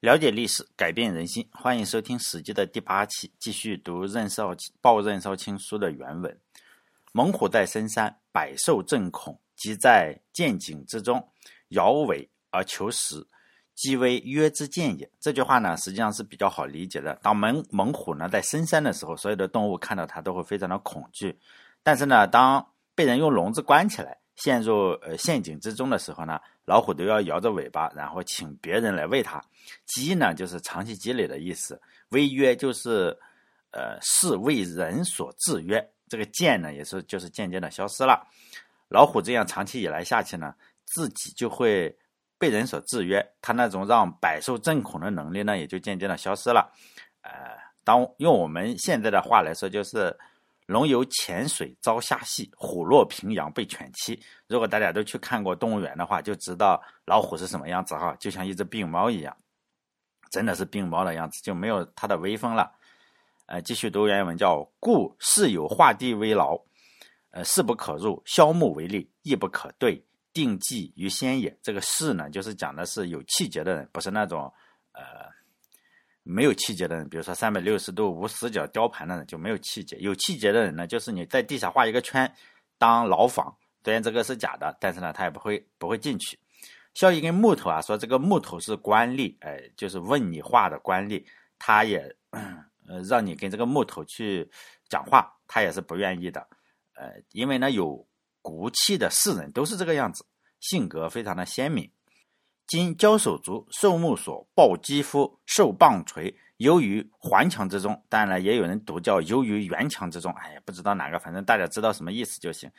了解历史，改变人心。欢迎收听《史记》的第八期，继续读任少报任少卿书的原文。猛虎在深山，百兽震恐，即在见景之中，摇尾而求食，即为曰之见也。这句话呢，实际上是比较好理解的。当猛猛虎呢在深山的时候，所有的动物看到它都会非常的恐惧。但是呢，当被人用笼子关起来，陷入呃陷阱之中的时候呢？老虎都要摇着尾巴，然后请别人来喂它。鸡呢，就是长期积累的意思。违约就是，呃，是为人所制约。这个渐呢，也是就是渐渐的消失了。老虎这样长期以来下去呢，自己就会被人所制约，它那种让百兽震恐的能力呢，也就渐渐的消失了。呃，当用我们现在的话来说，就是。龙游浅水遭虾戏，虎落平阳被犬欺。如果大家都去看过动物园的话，就知道老虎是什么样子哈，就像一只病猫一样，真的是病猫的样子，就没有它的威风了。呃，继续读原文，叫故事有画地为牢，呃，势不可入；削木为利，亦不可对。定计于先也。这个势呢，就是讲的是有气节的人，不是那种呃。没有气节的人，比如说三百六十度无死角雕盘的人就没有气节。有气节的人呢，就是你在地下画一个圈当牢房，虽然这个是假的，但是呢，他也不会不会进去。像一根木头啊，说这个木头是官吏，哎，就是问你话的官吏，他也 呃让你跟这个木头去讲话，他也是不愿意的。呃，因为呢，有骨气的士人都是这个样子，性格非常的鲜明。今交手足受木所抱肌肤受棒锤游于环墙之中，当然了，也有人读叫游于圆墙之中。哎呀，不知道哪个，反正大家知道什么意思就行。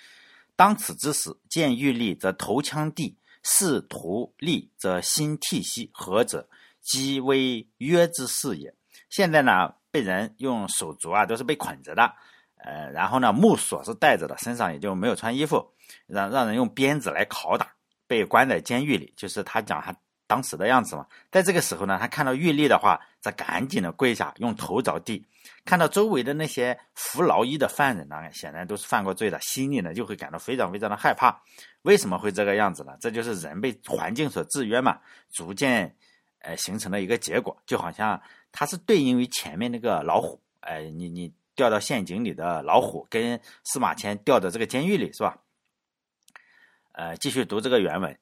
当此之时，见玉立则头枪地，视图立则心涕兮，何者？即为约之事也。现在呢，被人用手足啊，都是被捆着的，呃，然后呢，木锁是带着的，身上也就没有穿衣服，让让人用鞭子来拷打。被关在监狱里，就是他讲他当时的样子嘛。在这个时候呢，他看到玉立的话，则赶紧的跪下，用头着地。看到周围的那些服劳役的犯人呢，显然都是犯过罪的，心里呢就会感到非常非常的害怕。为什么会这个样子呢？这就是人被环境所制约嘛，逐渐呃形成了一个结果。就好像它是对应于前面那个老虎，哎，你你掉到陷阱里的老虎，跟司马迁掉到这个监狱里，是吧？呃，继续读这个原文。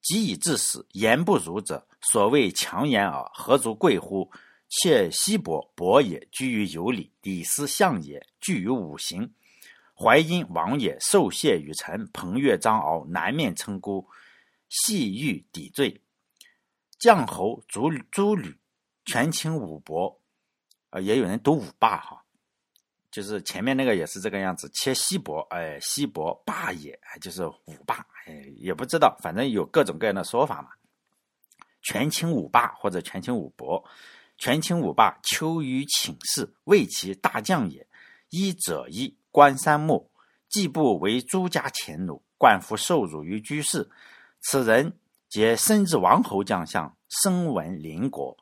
及以至死，言不如者，所谓强言耳，何足贵乎？且西伯伯也，居于有礼；李斯相也，居于五行；淮阴王也，受谢于臣；彭越张敖，南面称孤，细欲抵罪。将侯诸诸吕，权倾五伯，呃，也有人读五霸哈。就是前面那个也是这个样子，切西伯，哎，西伯霸也，就是五霸，哎，也不知道，反正有各种各样的说法嘛。权倾五霸或者权倾五伯，权倾五霸，秋于请示，为其大将也。一者一，观三目，既不为诸家前奴，冠夫受辱于居士。此人皆身至王侯将相，声闻邻国，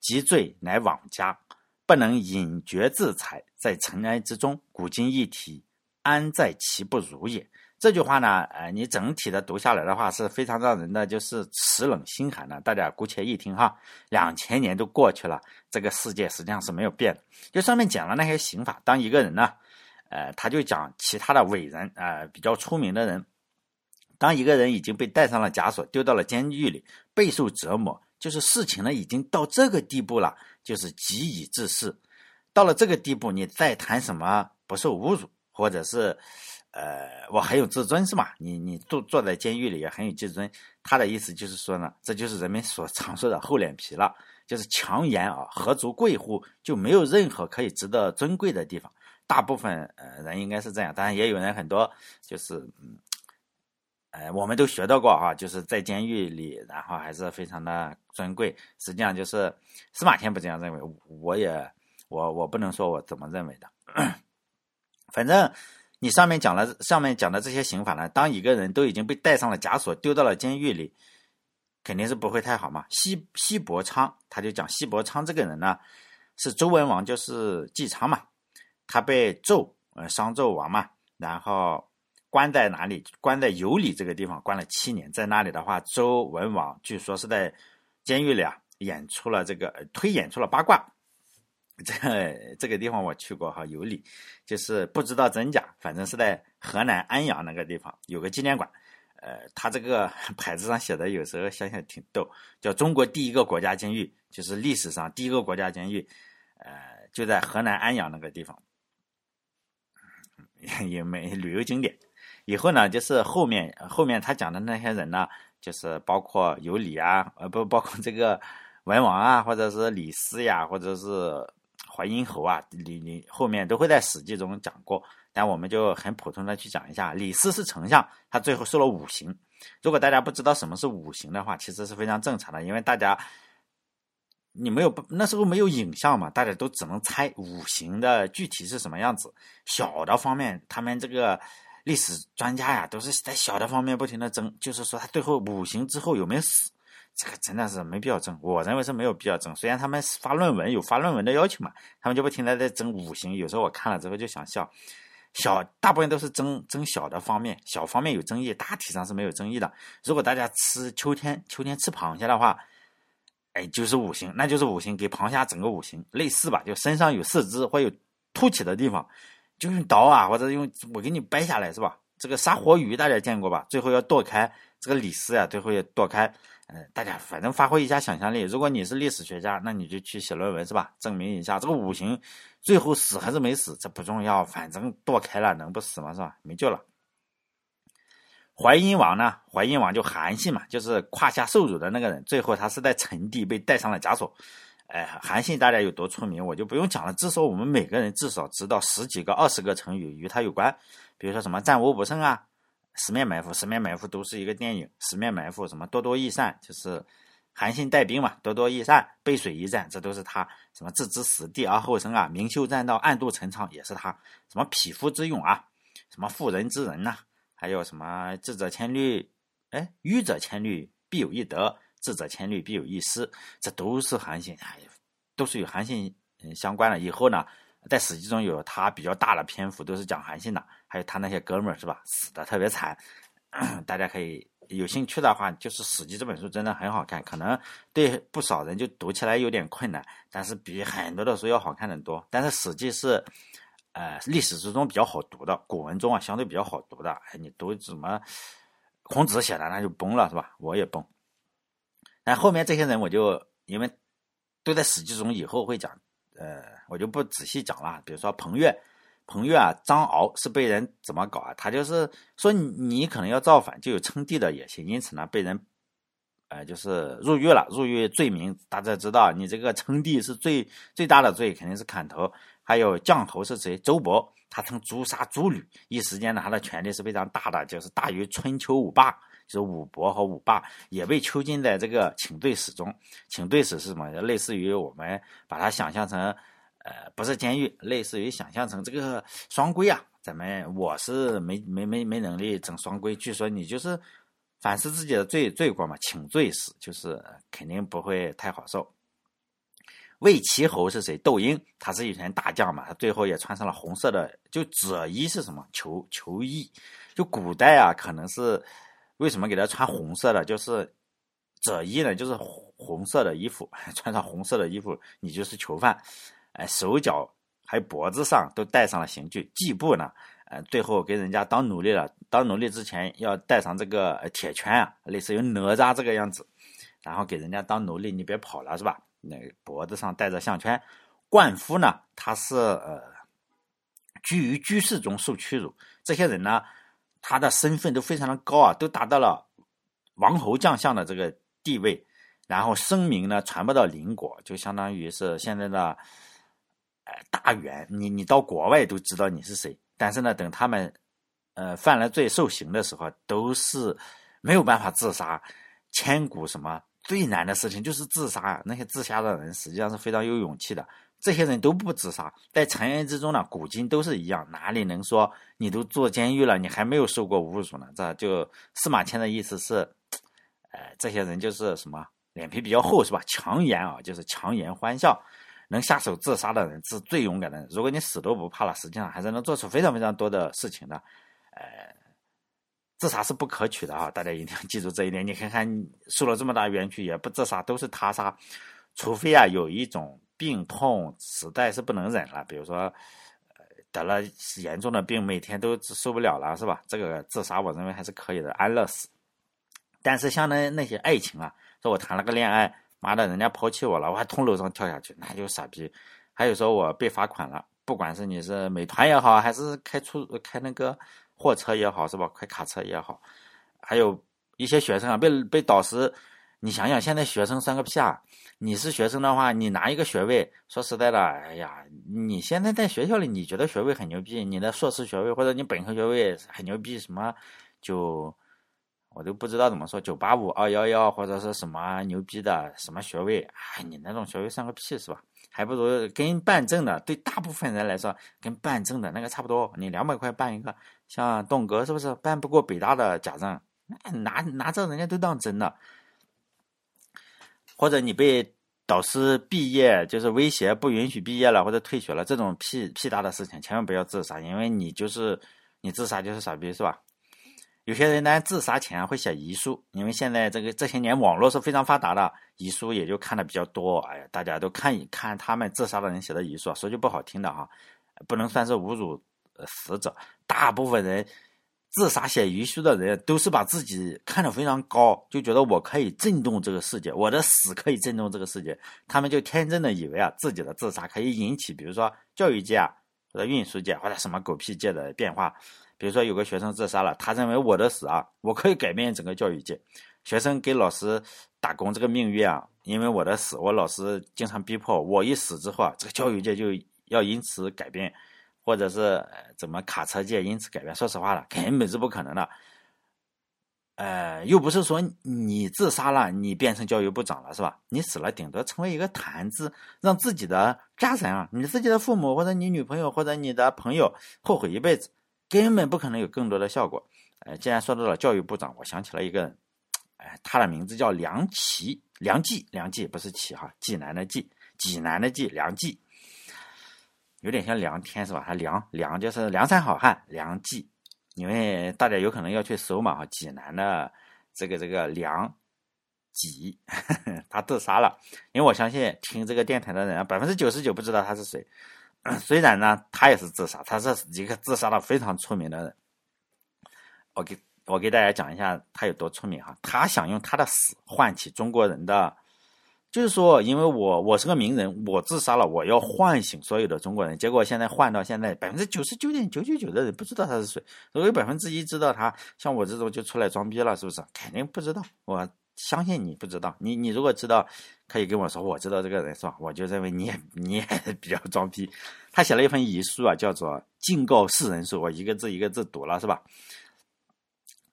及罪乃往家。不能隐绝自裁，在尘埃之中，古今一体，安在其不如也？这句话呢，呃，你整体的读下来的话，是非常让人的就是齿冷心寒的。大家姑且一听哈，两千年都过去了，这个世界实际上是没有变的。就上面讲了那些刑法，当一个人呢，呃，他就讲其他的伟人啊，比较出名的人，当一个人已经被戴上了枷锁，丢到了监狱里，备受折磨。就是事情呢，已经到这个地步了，就是急以治世。到了这个地步，你再谈什么不受侮辱，或者是，呃，我很有自尊是吧？你你坐坐在监狱里也很有自尊。他的意思就是说呢，这就是人们所常说的厚脸皮了，就是强颜啊，何足贵乎？就没有任何可以值得尊贵的地方。大部分呃人应该是这样，当然也有人很多就是嗯。哎，我们都学到过哈，就是在监狱里，然后还是非常的尊贵。实际上就是司马迁不这样认为，我也我我不能说我怎么认为的。反正你上面讲了，上面讲的这些刑法呢，当一个人都已经被戴上了枷锁，丢到了监狱里，肯定是不会太好嘛。西西伯昌他就讲西伯昌这个人呢，是周文王，就是姬昌嘛，他被纣呃商纣王嘛，然后。关在哪里？关在有里这个地方，关了七年。在那里的话，周文王据说是在监狱里啊，演出了这个推演出了八卦。这这个地方我去过哈，有理，就是不知道真假，反正是在河南安阳那个地方有个纪念馆。呃，他这个 牌子上写的有时候想想挺逗，叫“中国第一个国家监狱”，就是历史上第一个国家监狱，呃，就在河南安阳那个地方，也没旅游景点。以后呢，就是后面后面他讲的那些人呢，就是包括有李啊，呃，不包括这个文王啊，或者是李斯呀，或者是淮阴侯啊，李李后面都会在《史记》中讲过。但我们就很普通的去讲一下，李斯是丞相，他最后受了五刑。如果大家不知道什么是五刑的话，其实是非常正常的，因为大家你没有那时候没有影像嘛，大家都只能猜五行的具体是什么样子。小的方面，他们这个历史专家呀，都是在小的方面不停的争，就是说他最后五行之后有没有死，这个真的是没必要争。我认为是没有必要争，虽然他们发论文有发论文的要求嘛，他们就不停的在争五行，有时候我看了之后就想笑。小大部分都是争争小的方面，小方面有争议，大体上是没有争议的。如果大家吃秋天秋天吃螃蟹的话，哎，就是五行，那就是五行给螃蟹整个五行类似吧，就身上有四肢或有凸起的地方，就用刀啊，或者用我给你掰下来是吧？这个杀活鱼大家见过吧？最后要剁开这个李斯啊，最后要剁开。嗯，大家反正发挥一下想象力。如果你是历史学家，那你就去写论文是吧？证明一下这个五行最后死还是没死，这不重要，反正剁开了能不死吗？是吧？没救了。淮阴王呢？淮阴王就韩信嘛，就是胯下受辱的那个人。最后他是在陈地被戴上了枷锁。哎，韩信大家有多出名，我就不用讲了。至少我们每个人至少知道十几个、二十个成语与他有关，比如说什么战无不胜啊。十面埋伏，十面埋伏都是一个电影。十面埋伏什么多多益善，就是韩信带兵嘛，多多益善，背水一战，这都是他。什么置之死地而后生啊，明修栈道，暗度陈仓也是他。什么匹夫之勇啊，什么妇人之仁呐，还有什么智者千虑，哎，愚者千虑必有一得，智者千虑必有一失，这都是韩信，哎，都是与韩信嗯相关的。以后呢？在《史记》中有他比较大的篇幅，都是讲韩信的，还有他那些哥们儿，是吧？死的特别惨。大家可以有兴趣的话，就是《史记》这本书真的很好看，可能对不少人就读起来有点困难，但是比很多的书要好看的多。但是《史记》是呃历史之中比较好读的，古文中啊相对比较好读的。哎，你读什么孔子写的那就崩了，是吧？我也崩。但后面这些人我就因为都在《史记》中，以后会讲。呃，我就不仔细讲了。比如说彭越，彭越啊，张敖是被人怎么搞啊？他就是说你可能要造反，就有称帝的野心，因此呢，被人呃就是入狱了。入狱罪名大家知道，你这个称帝是最最大的罪，肯定是砍头。还有降侯是谁？周勃，他曾诛杀诸吕，一时间呢，他的权力是非常大的，就是大于春秋五霸。就是武伯和武霸也被囚禁在这个请罪史中。请罪史是什么？类似于我们把它想象成，呃，不是监狱，类似于想象成这个双规啊。咱们我是没没没没能力整双规。据说你就是反思自己的罪罪过嘛。请罪死就是肯定不会太好受。魏齐侯是谁？窦婴，他是一员大将嘛。他最后也穿上了红色的，就赭衣是什么？囚囚衣。就古代啊，可能是。为什么给他穿红色的？就是赭衣呢，就是红色的衣服，穿上红色的衣服，你就是囚犯。哎，手脚还脖子上都戴上了刑具。季布呢，呃，最后给人家当奴隶了。当奴隶之前要带上这个铁圈啊，类似于哪吒这个样子，然后给人家当奴隶，你别跑了，是吧？那脖子上带着项圈。灌夫呢，他是呃居于居室中受屈辱。这些人呢？他的身份都非常的高啊，都达到了王侯将相的这个地位，然后声名呢传播到邻国，就相当于是现在的大员，你你到国外都知道你是谁。但是呢，等他们呃犯了罪受刑的时候，都是没有办法自杀。千古什么最难的事情就是自杀！那些自杀的人实际上是非常有勇气的。这些人都不自杀，在成人之中呢，古今都是一样，哪里能说你都坐监狱了，你还没有受过侮辱呢？这就司马迁的意思是，呃，这些人就是什么脸皮比较厚是吧？强颜啊，就是强颜欢笑，能下手自杀的人是最勇敢的人。如果你死都不怕了，实际上还是能做出非常非常多的事情的。呃，自杀是不可取的啊，大家一定要记住这一点。你看看受了这么大冤屈也不自杀，都是他杀。除非啊有一种病痛实在是不能忍了，比如说得了严重的病，每天都受不了了，是吧？这个自杀我认为还是可以的，安乐死。但是像那那些爱情啊，说我谈了个恋爱，妈的，人家抛弃我了，我还从楼上跳下去，那就傻逼。还有说我被罚款了，不管是你是美团也好，还是开出开那个货车也好，是吧？开卡车也好，还有一些学生啊，被被导师，你想想，现在学生算个屁啊！你是学生的话，你拿一个学位，说实在的，哎呀，你现在在学校里，你觉得学位很牛逼，你的硕士学位或者你本科学位很牛逼，什么就我都不知道怎么说，九八五、二幺幺或者是什么牛逼的什么学位，哎，你那种学位算个屁是吧？还不如跟办证的，对大部分人来说，跟办证的那个差不多。你两百块办一个，像栋哥是不是办不过北大的假证？那拿拿着人家都当真的。或者你被导师毕业就是威胁不允许毕业了或者退学了，这种屁屁大的事情，千万不要自杀，因为你就是你自杀就是傻逼是吧？有些人呢，自杀前会写遗书，因为现在这个这些年网络是非常发达的，遗书也就看的比较多。哎呀，大家都看一看他们自杀的人写的遗书，说句不好听的哈，不能算是侮辱死者。大部分人自杀写遗书的人，都是把自己看得非常高，就觉得我可以震动这个世界，我的死可以震动这个世界。他们就天真的以为啊，自己的自杀可以引起，比如说教育界啊，或者运输界或者什么狗屁界的变化。比如说有个学生自杀了，他认为我的死啊，我可以改变整个教育界。学生给老师打工这个命运啊，因为我的死，我老师经常逼迫我一死之后啊，这个教育界就要因此改变，或者是怎么卡车界因此改变。说实话了，根本是不可能的。呃，又不是说你自杀了，你变成教育部长了是吧？你死了，顶多成为一个谈资，让自己的家人啊，你自己的父母或者你女朋友或者你的朋友后悔一辈子。根本不可能有更多的效果。呃，既然说到了教育部长，我想起了一个，哎，他的名字叫梁启，梁冀，梁冀不是启哈，济南的济，济南的济，梁冀，有点像梁天是吧？他梁梁就是梁山好汉梁冀，因为大家有可能要去搜嘛哈，济南的这个这个梁冀，他自杀了。因为我相信听这个电台的人，百分之九十九不知道他是谁。虽然呢，他也是自杀，他是一个自杀的非常出名的人。我给我给大家讲一下他有多出名哈。他想用他的死唤起中国人的，就是说，因为我我是个名人，我自杀了，我要唤醒所有的中国人。结果现在换到现在，百分之九十九点九九九的人不知道他是谁，如果有百分之一知道他，像我这种就出来装逼了，是不是？肯定不知道我。相信你不知道，你你如果知道，可以跟我说，我知道这个人是吧？我就认为你也 你也比较装逼。他写了一份遗书啊，叫做《敬告世人书》，我一个字一个字读了是吧？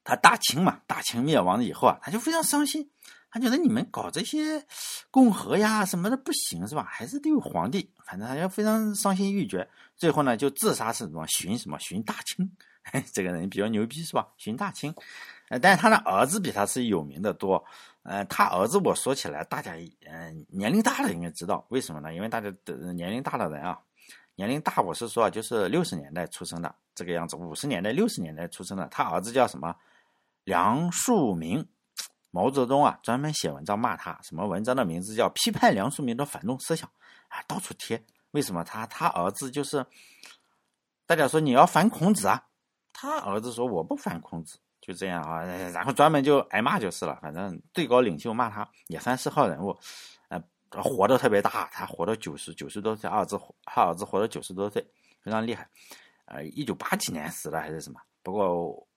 他大清嘛，大清灭亡了以后啊，他就非常伤心，他觉得你们搞这些共和呀什么的不行是吧？还是得有皇帝，反正他就非常伤心欲绝。最后呢，就自杀是什么寻什么寻大清，这个人比较牛逼是吧？寻大清。呃，但是他的儿子比他是有名的多。呃，他儿子我说起来，大家嗯年龄大了应该知道为什么呢？因为大家的年龄大的人啊，年龄大，我是说就是六十年代出生的这个样子，五十年代、六十年代出生的。他儿子叫什么？梁漱溟。毛泽东啊，专门写文章骂他，什么文章的名字叫《批判梁漱溟的反动思想》啊，到处贴。为什么他他儿子就是大家说你要反孔子啊？他儿子说我不反孔子。就这样啊，然后专门就挨骂就是了。反正最高领袖骂他也算是号人物，呃，活得特别大，他活到九十九十多岁，儿子他儿子活到九十多岁，非常厉害。呃，一九八几年死的还是什么？不过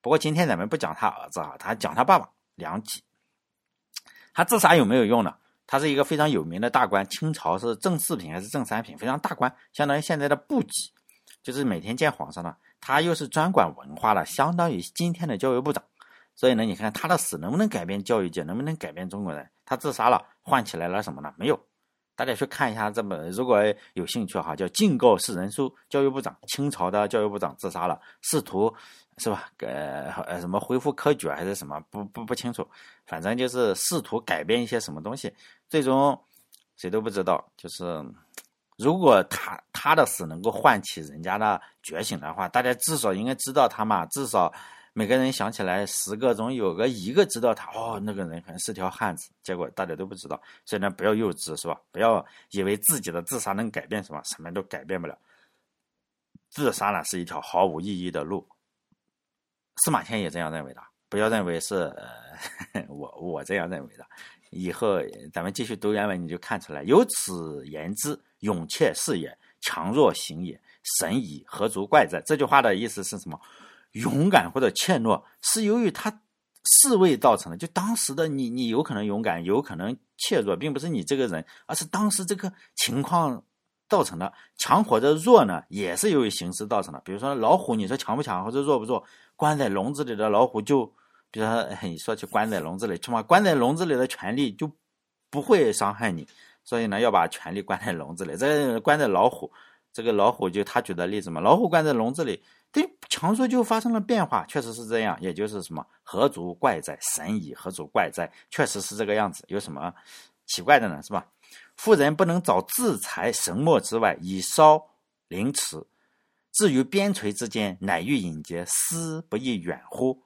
不过今天咱们不讲他儿子啊，他讲他爸爸梁冀。他自杀有没有用呢？他是一个非常有名的大官，清朝是正四品还是正三品？非常大官，相当于现在的部级，就是每天见皇上的。他又是专管文化的，相当于今天的教育部长，所以呢，你看他的死能不能改变教育界，能不能改变中国人？他自杀了，唤起来了什么呢？没有。大家去看一下这本，如果有兴趣哈，叫《敬告世人书》，教育部长，清朝的教育部长自杀了，试图是吧？呃，什么恢复科举还是什么？不不不清楚，反正就是试图改变一些什么东西，最终谁都不知道，就是。如果他他的死能够唤起人家的觉醒的话，大家至少应该知道他嘛，至少每个人想起来十个中有个一个知道他哦，那个人可能是条汉子，结果大家都不知道。所以呢，不要幼稚，是吧？不要以为自己的自杀能改变什么，什么都改变不了。自杀呢是一条毫无意义的路。司马迁也这样认为的，不要认为是呃 我我这样认为的。以后咱们继续读原文，你就看出来。由此言之，勇怯是也，强弱行也，神矣，何足怪哉？这句话的意思是什么？勇敢或者怯懦是由于他侍卫造成的。就当时的你，你有可能勇敢，有可能怯弱，并不是你这个人，而是当时这个情况造成的。强或者弱呢，也是由于形势造成的。比如说老虎，你说强不强或者弱不弱？关在笼子里的老虎就。比如说，你说去关在笼子里，起码关在笼子里的权利就不会伤害你，所以呢，要把权利关在笼子里。这关在老虎，这个老虎就他举的例子嘛，老虎关在笼子里，对强弱就发生了变化，确实是这样。也就是什么，何足怪哉？神矣，何足怪哉？确实是这个样子，有什么奇怪的呢？是吧？妇人不能早自裁神墨之外，以烧凌迟。至于边陲之间，乃欲引节，思不亦远乎？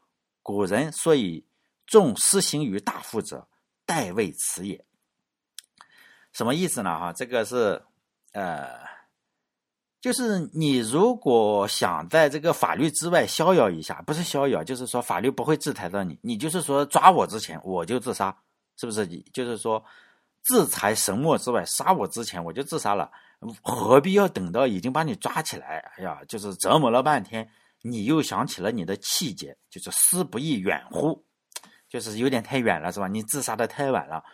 古人所以重施行于大夫者，代为此也。什么意思呢？哈，这个是呃，就是你如果想在这个法律之外逍遥一下，不是逍遥，就是说法律不会制裁到你。你就是说抓我之前我就自杀，是不是？你就是说制裁神墨之外，杀我之前我就自杀了，何必要等到已经把你抓起来？哎呀，就是折磨了半天。你又想起了你的气节，就是思不亦远乎，就是有点太远了，是吧？你自杀的太晚了，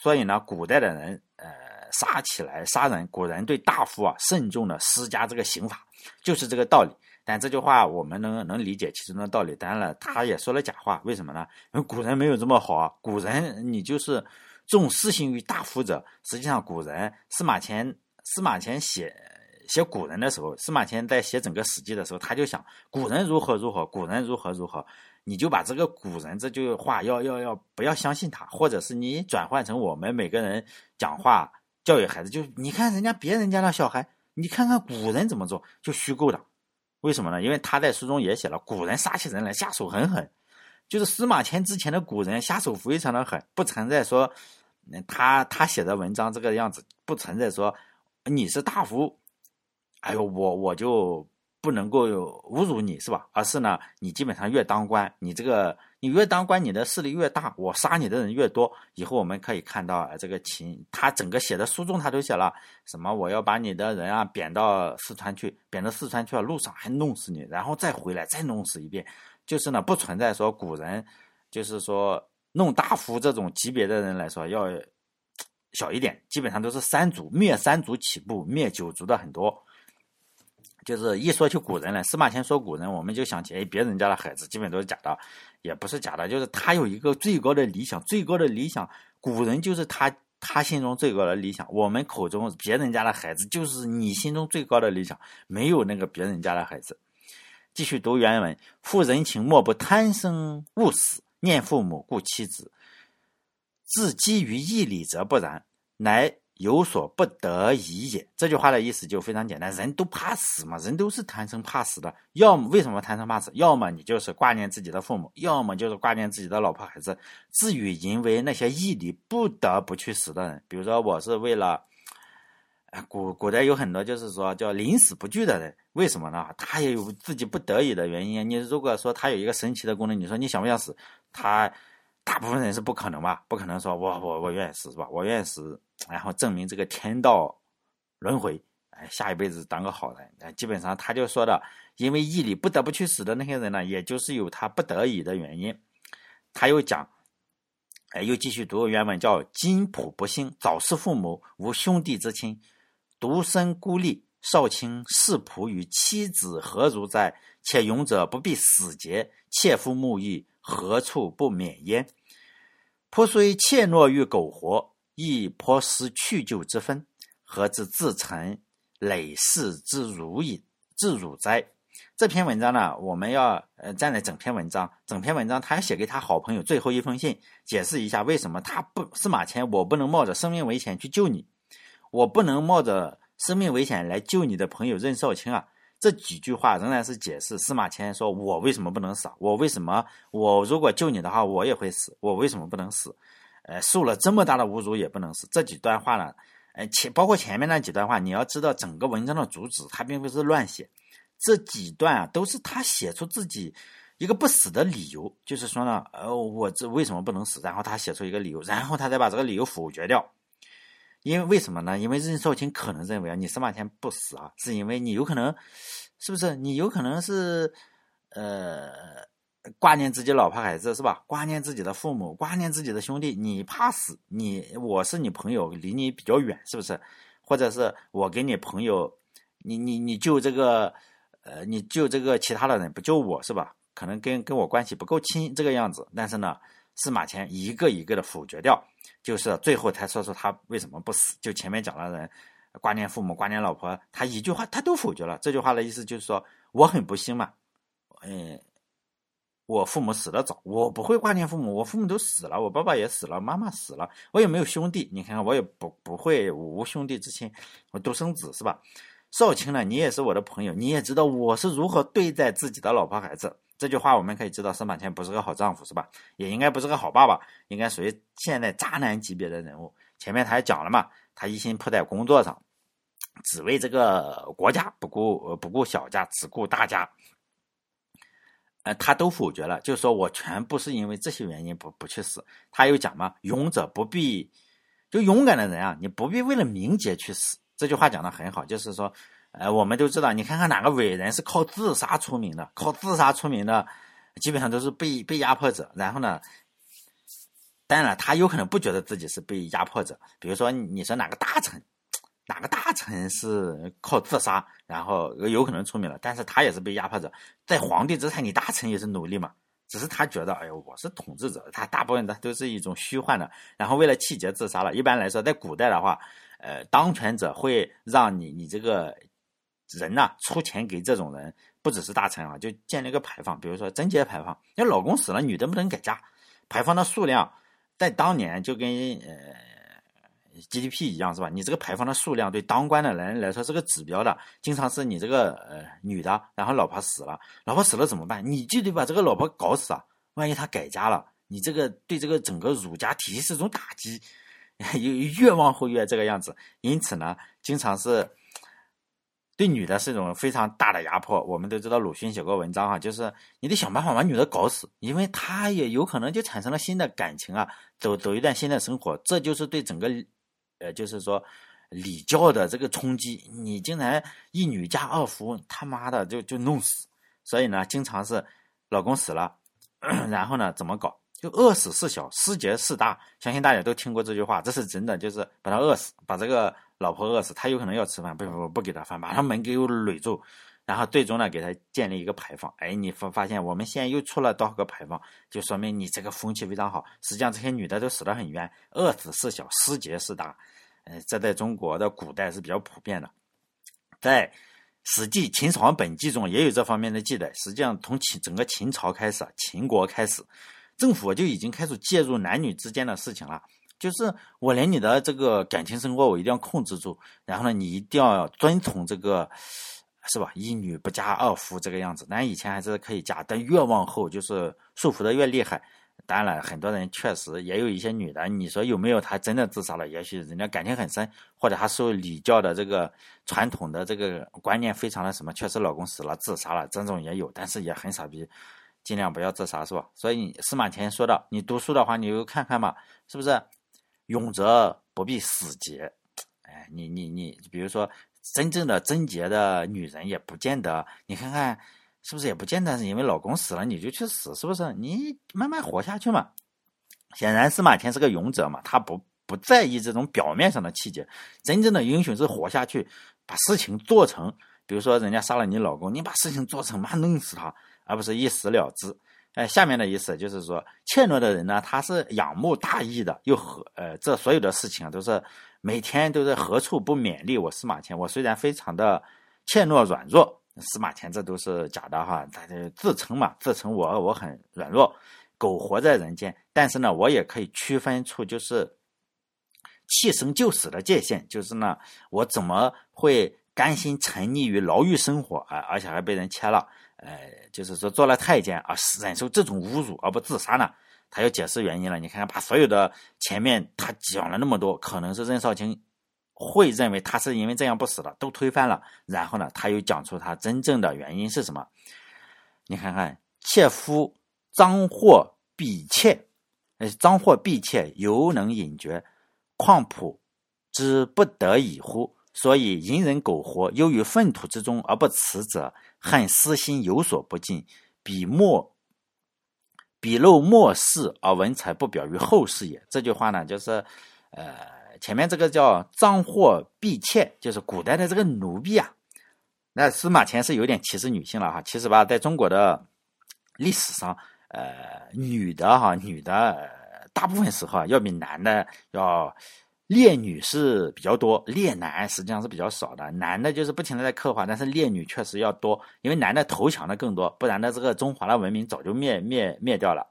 所以呢，古代的人呃杀起来杀人，古人对大夫啊慎重的施加这个刑法，就是这个道理。但这句话我们能能理解其中的道理，当然了，他也说了假话，为什么呢？因为古人没有这么好啊，古人你就是重私刑于大夫者，实际上古人司马迁司马迁写。写古人的时候，司马迁在写整个《史记》的时候，他就想古人如何如何，古人如何如何，你就把这个古人这句话要要要不要相信他，或者是你转换成我们每个人讲话教育孩子，就你看人家别人家的小孩，你看看古人怎么做，就虚构的。为什么呢？因为他在书中也写了，古人杀起人来下手很狠，就是司马迁之前的古人下手非常的狠，不存在说他他写的文章这个样子，不存在说你是大夫。哎呦，我我就不能够侮辱你是吧？而是呢，你基本上越当官，你这个你越当官，你的势力越大，我杀你的人越多。以后我们可以看到这个秦，他整个写的书中他都写了什么？我要把你的人啊贬到四川去，贬到四川去了，路上还弄死你，然后再回来再弄死一遍。就是呢，不存在说古人就是说弄大夫这种级别的人来说要小一点，基本上都是三族灭三族起步，灭九族的很多。就是一说起古人来，司马迁说古人，我们就想起哎，别人家的孩子基本都是假的，也不是假的，就是他有一个最高的理想，最高的理想，古人就是他他心中最高的理想。我们口中别人家的孩子，就是你心中最高的理想，没有那个别人家的孩子。继续读原文：负人情，莫不贪生恶死；念父母，顾妻子。自基于义理，则不然，乃。有所不得已也，这句话的意思就非常简单，人都怕死嘛，人都是贪生怕死的。要么为什么贪生怕死？要么你就是挂念自己的父母，要么就是挂念自己的老婆孩子。至于因为那些义理不得不去死的人，比如说我是为了，古古代有很多就是说叫临死不惧的人，为什么呢？他也有自己不得已的原因。你如果说他有一个神奇的功能，你说你想不想死？他。大部分人是不可能吧？不可能说我我我愿意死是吧？我愿意死，然后证明这个天道轮回，哎，下一辈子当个好人。哎，基本上他就说的，因为义理不得不去死的那些人呢，也就是有他不得已的原因。他又讲，哎，又继续读原文，叫金仆不幸，早逝父母，无兄弟之亲，独生孤立，少卿侍仆与妻子何如哉？且勇者不必死节，切夫慕义。何处不免焉？颇虽怯懦于苟活，亦颇失去救之分。何至自成累世之辱矣？自辱哉？这篇文章呢，我们要呃站在整篇文章，整篇文章他要写给他好朋友最后一封信，解释一下为什么他不司马迁，我不能冒着生命危险去救你，我不能冒着生命危险来救你的朋友任少卿啊。这几句话仍然是解释司马迁说我为什么不能死，我为什么我如果救你的话我也会死，我为什么不能死？呃，受了这么大的侮辱也不能死。这几段话呢，呃前包括前面那几段话，你要知道整个文章的主旨，他并不是乱写，这几段啊都是他写出自己一个不死的理由，就是说呢，呃，我这为什么不能死？然后他写出一个理由，然后他再把这个理由否决掉。因为为什么呢？因为任少卿可能认为啊，你司马迁不死啊，是因为你有可能，是不是？你有可能是，呃，挂念自己老婆孩子是吧？挂念自己的父母，挂念自己的兄弟，你怕死？你我是你朋友，离你比较远，是不是？或者是我给你朋友，你你你救这个，呃，你救这个其他的人，不救我是吧？可能跟跟我关系不够亲这个样子，但是呢，司马迁一个一个的否决掉。就是最后才说出他为什么不死，就前面讲的人挂念父母、挂念老婆，他一句话他都否决了。这句话的意思就是说我很不幸嘛，嗯，我父母死的早，我不会挂念父母，我父母都死了，我爸爸也死了，妈妈死了，我也没有兄弟，你看看我也不不会无兄弟之亲，我独生子是吧？少卿呢，你也是我的朋友，你也知道我是如何对待自己的老婆孩子。这句话我们可以知道，司马迁不是个好丈夫，是吧？也应该不是个好爸爸，应该属于现在渣男级别的人物。前面他还讲了嘛，他一心扑在工作上，只为这个国家，不顾不顾小家，只顾大家。呃，他都否决了，就说我全部是因为这些原因不不去死。他又讲嘛，勇者不必，就勇敢的人啊，你不必为了名节去死。这句话讲的很好，就是说。呃，我们都知道，你看看哪个伟人是靠自杀出名的？靠自杀出名的，基本上都是被被压迫者。然后呢，当然了，他有可能不觉得自己是被压迫者。比如说，你说哪个大臣，哪个大臣是靠自杀，然后有可能出名了，但是他也是被压迫者。在皇帝之下，你大臣也是努力嘛，只是他觉得，哎呦，我是统治者，他大部分的都是一种虚幻的。然后为了气节自杀了。一般来说，在古代的话，呃，当权者会让你你这个。人呐，出钱给这种人，不只是大臣啊，就建了一个牌坊，比如说贞节牌坊，你老公死了，女的不能改嫁，牌坊的数量在当年就跟呃 GDP 一样，是吧？你这个牌坊的数量对当官的人来说是个指标的，经常是你这个呃女的，然后老婆死了，老婆死了怎么办？你就得把这个老婆搞死啊！万一她改嫁了，你这个对这个整个儒家体系是种打击，越越往后越这个样子，因此呢，经常是。对女的是一种非常大的压迫。我们都知道鲁迅写过文章哈，就是你得想办法把女的搞死，因为她也有可能就产生了新的感情啊，走走一段新的生活。这就是对整个，呃，就是说礼教的这个冲击。你竟然一女嫁二夫，他妈的就就弄死。所以呢，经常是老公死了，然后呢怎么搞？就饿死事小，失节事大。相信大家都听过这句话，这是真的，就是把他饿死，把这个。老婆饿死，他有可能要吃饭，不不不给他饭，把他门给我垒住，然后最终呢给他建立一个牌坊。哎，你发发现我们现在又出了多少个牌坊，就说明你这个风气非常好。实际上这些女的都死得很冤，饿死事小，失节事大。呃，这在中国的古代是比较普遍的，在《史记·秦始皇本纪》中也有这方面的记载。实际上从秦整个秦朝开始，秦国开始，政府就已经开始介入男女之间的事情了。就是我连你的这个感情生活我一定要控制住，然后呢，你一定要遵从这个，是吧？一女不嫁二夫这个样子。但以前还是可以嫁，但越往后就是束缚的越厉害。当然了，很多人确实也有一些女的，你说有没有？她真的自杀了？也许人家感情很深，或者她受礼教的这个传统的这个观念非常的什么，确实老公死了自杀了，这种也有，但是也很傻逼。尽量不要自杀，是吧？所以司马迁说的，你读书的话，你就看看嘛，是不是？勇者不必死节，哎，你你你，比如说真正的贞洁的女人也不见得，你看看是不是也不见得是因为老公死了你就去死，是不是？你慢慢活下去嘛。显然司马迁是个勇者嘛，他不不在意这种表面上的气节，真正的英雄是活下去，把事情做成。比如说人家杀了你老公，你把事情做成，妈弄死他，而不是一死了之。哎，下面的意思就是说，怯懦的人呢，他是仰慕大义的，又何呃，这所有的事情，都是每天都在何处不勉励我司马迁？我虽然非常的怯懦软弱，司马迁这都是假的哈，他就自称嘛，自称我我很软弱，苟活在人间，但是呢，我也可以区分出就是弃生就死的界限，就是呢，我怎么会甘心沉溺于牢狱生活啊，而且还被人切了，呃，就是说做了太监啊，忍受这种侮辱而不自杀呢？他要解释原因了。你看看，把所有的前面他讲了那么多，可能是任少卿会认为他是因为这样不死的，都推翻了。然后呢，他又讲出他真正的原因是什么？你看看，妾夫赃货必切，呃，赃货婢妾，犹能隐绝，况普之不得已乎？所以淫人苟活，忧于粪土之中而不辞者，恨私心有所不尽，笔墨笔漏末世而文采不表于后世也。这句话呢，就是，呃，前面这个叫赃货婢妾，就是古代的这个奴婢啊。那司马迁是有点歧视女性了哈。其实吧，在中国的历史上，呃，女的哈，女的大部分时候要比男的要。烈女是比较多，烈男实际上是比较少的。男的就是不停的在刻画，但是烈女确实要多，因为男的投降的更多，不然的这个中华的文明早就灭灭灭掉了。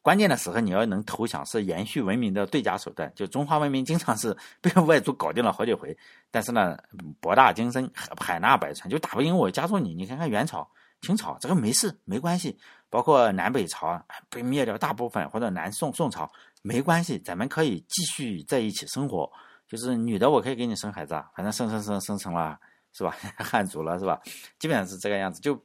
关键的时候你要能投降，是延续文明的最佳手段。就中华文明经常是被外族搞定了好几回，但是呢，博大精深，海纳百川，就打不赢我，加入你。你看看元朝、清朝，这个没事没关系，包括南北朝被灭掉大部分，或者南宋宋朝。没关系，咱们可以继续在一起生活。就是女的，我可以给你生孩子啊，反正生生生生成了，是吧？汉族了，是吧？基本上是这个样子，就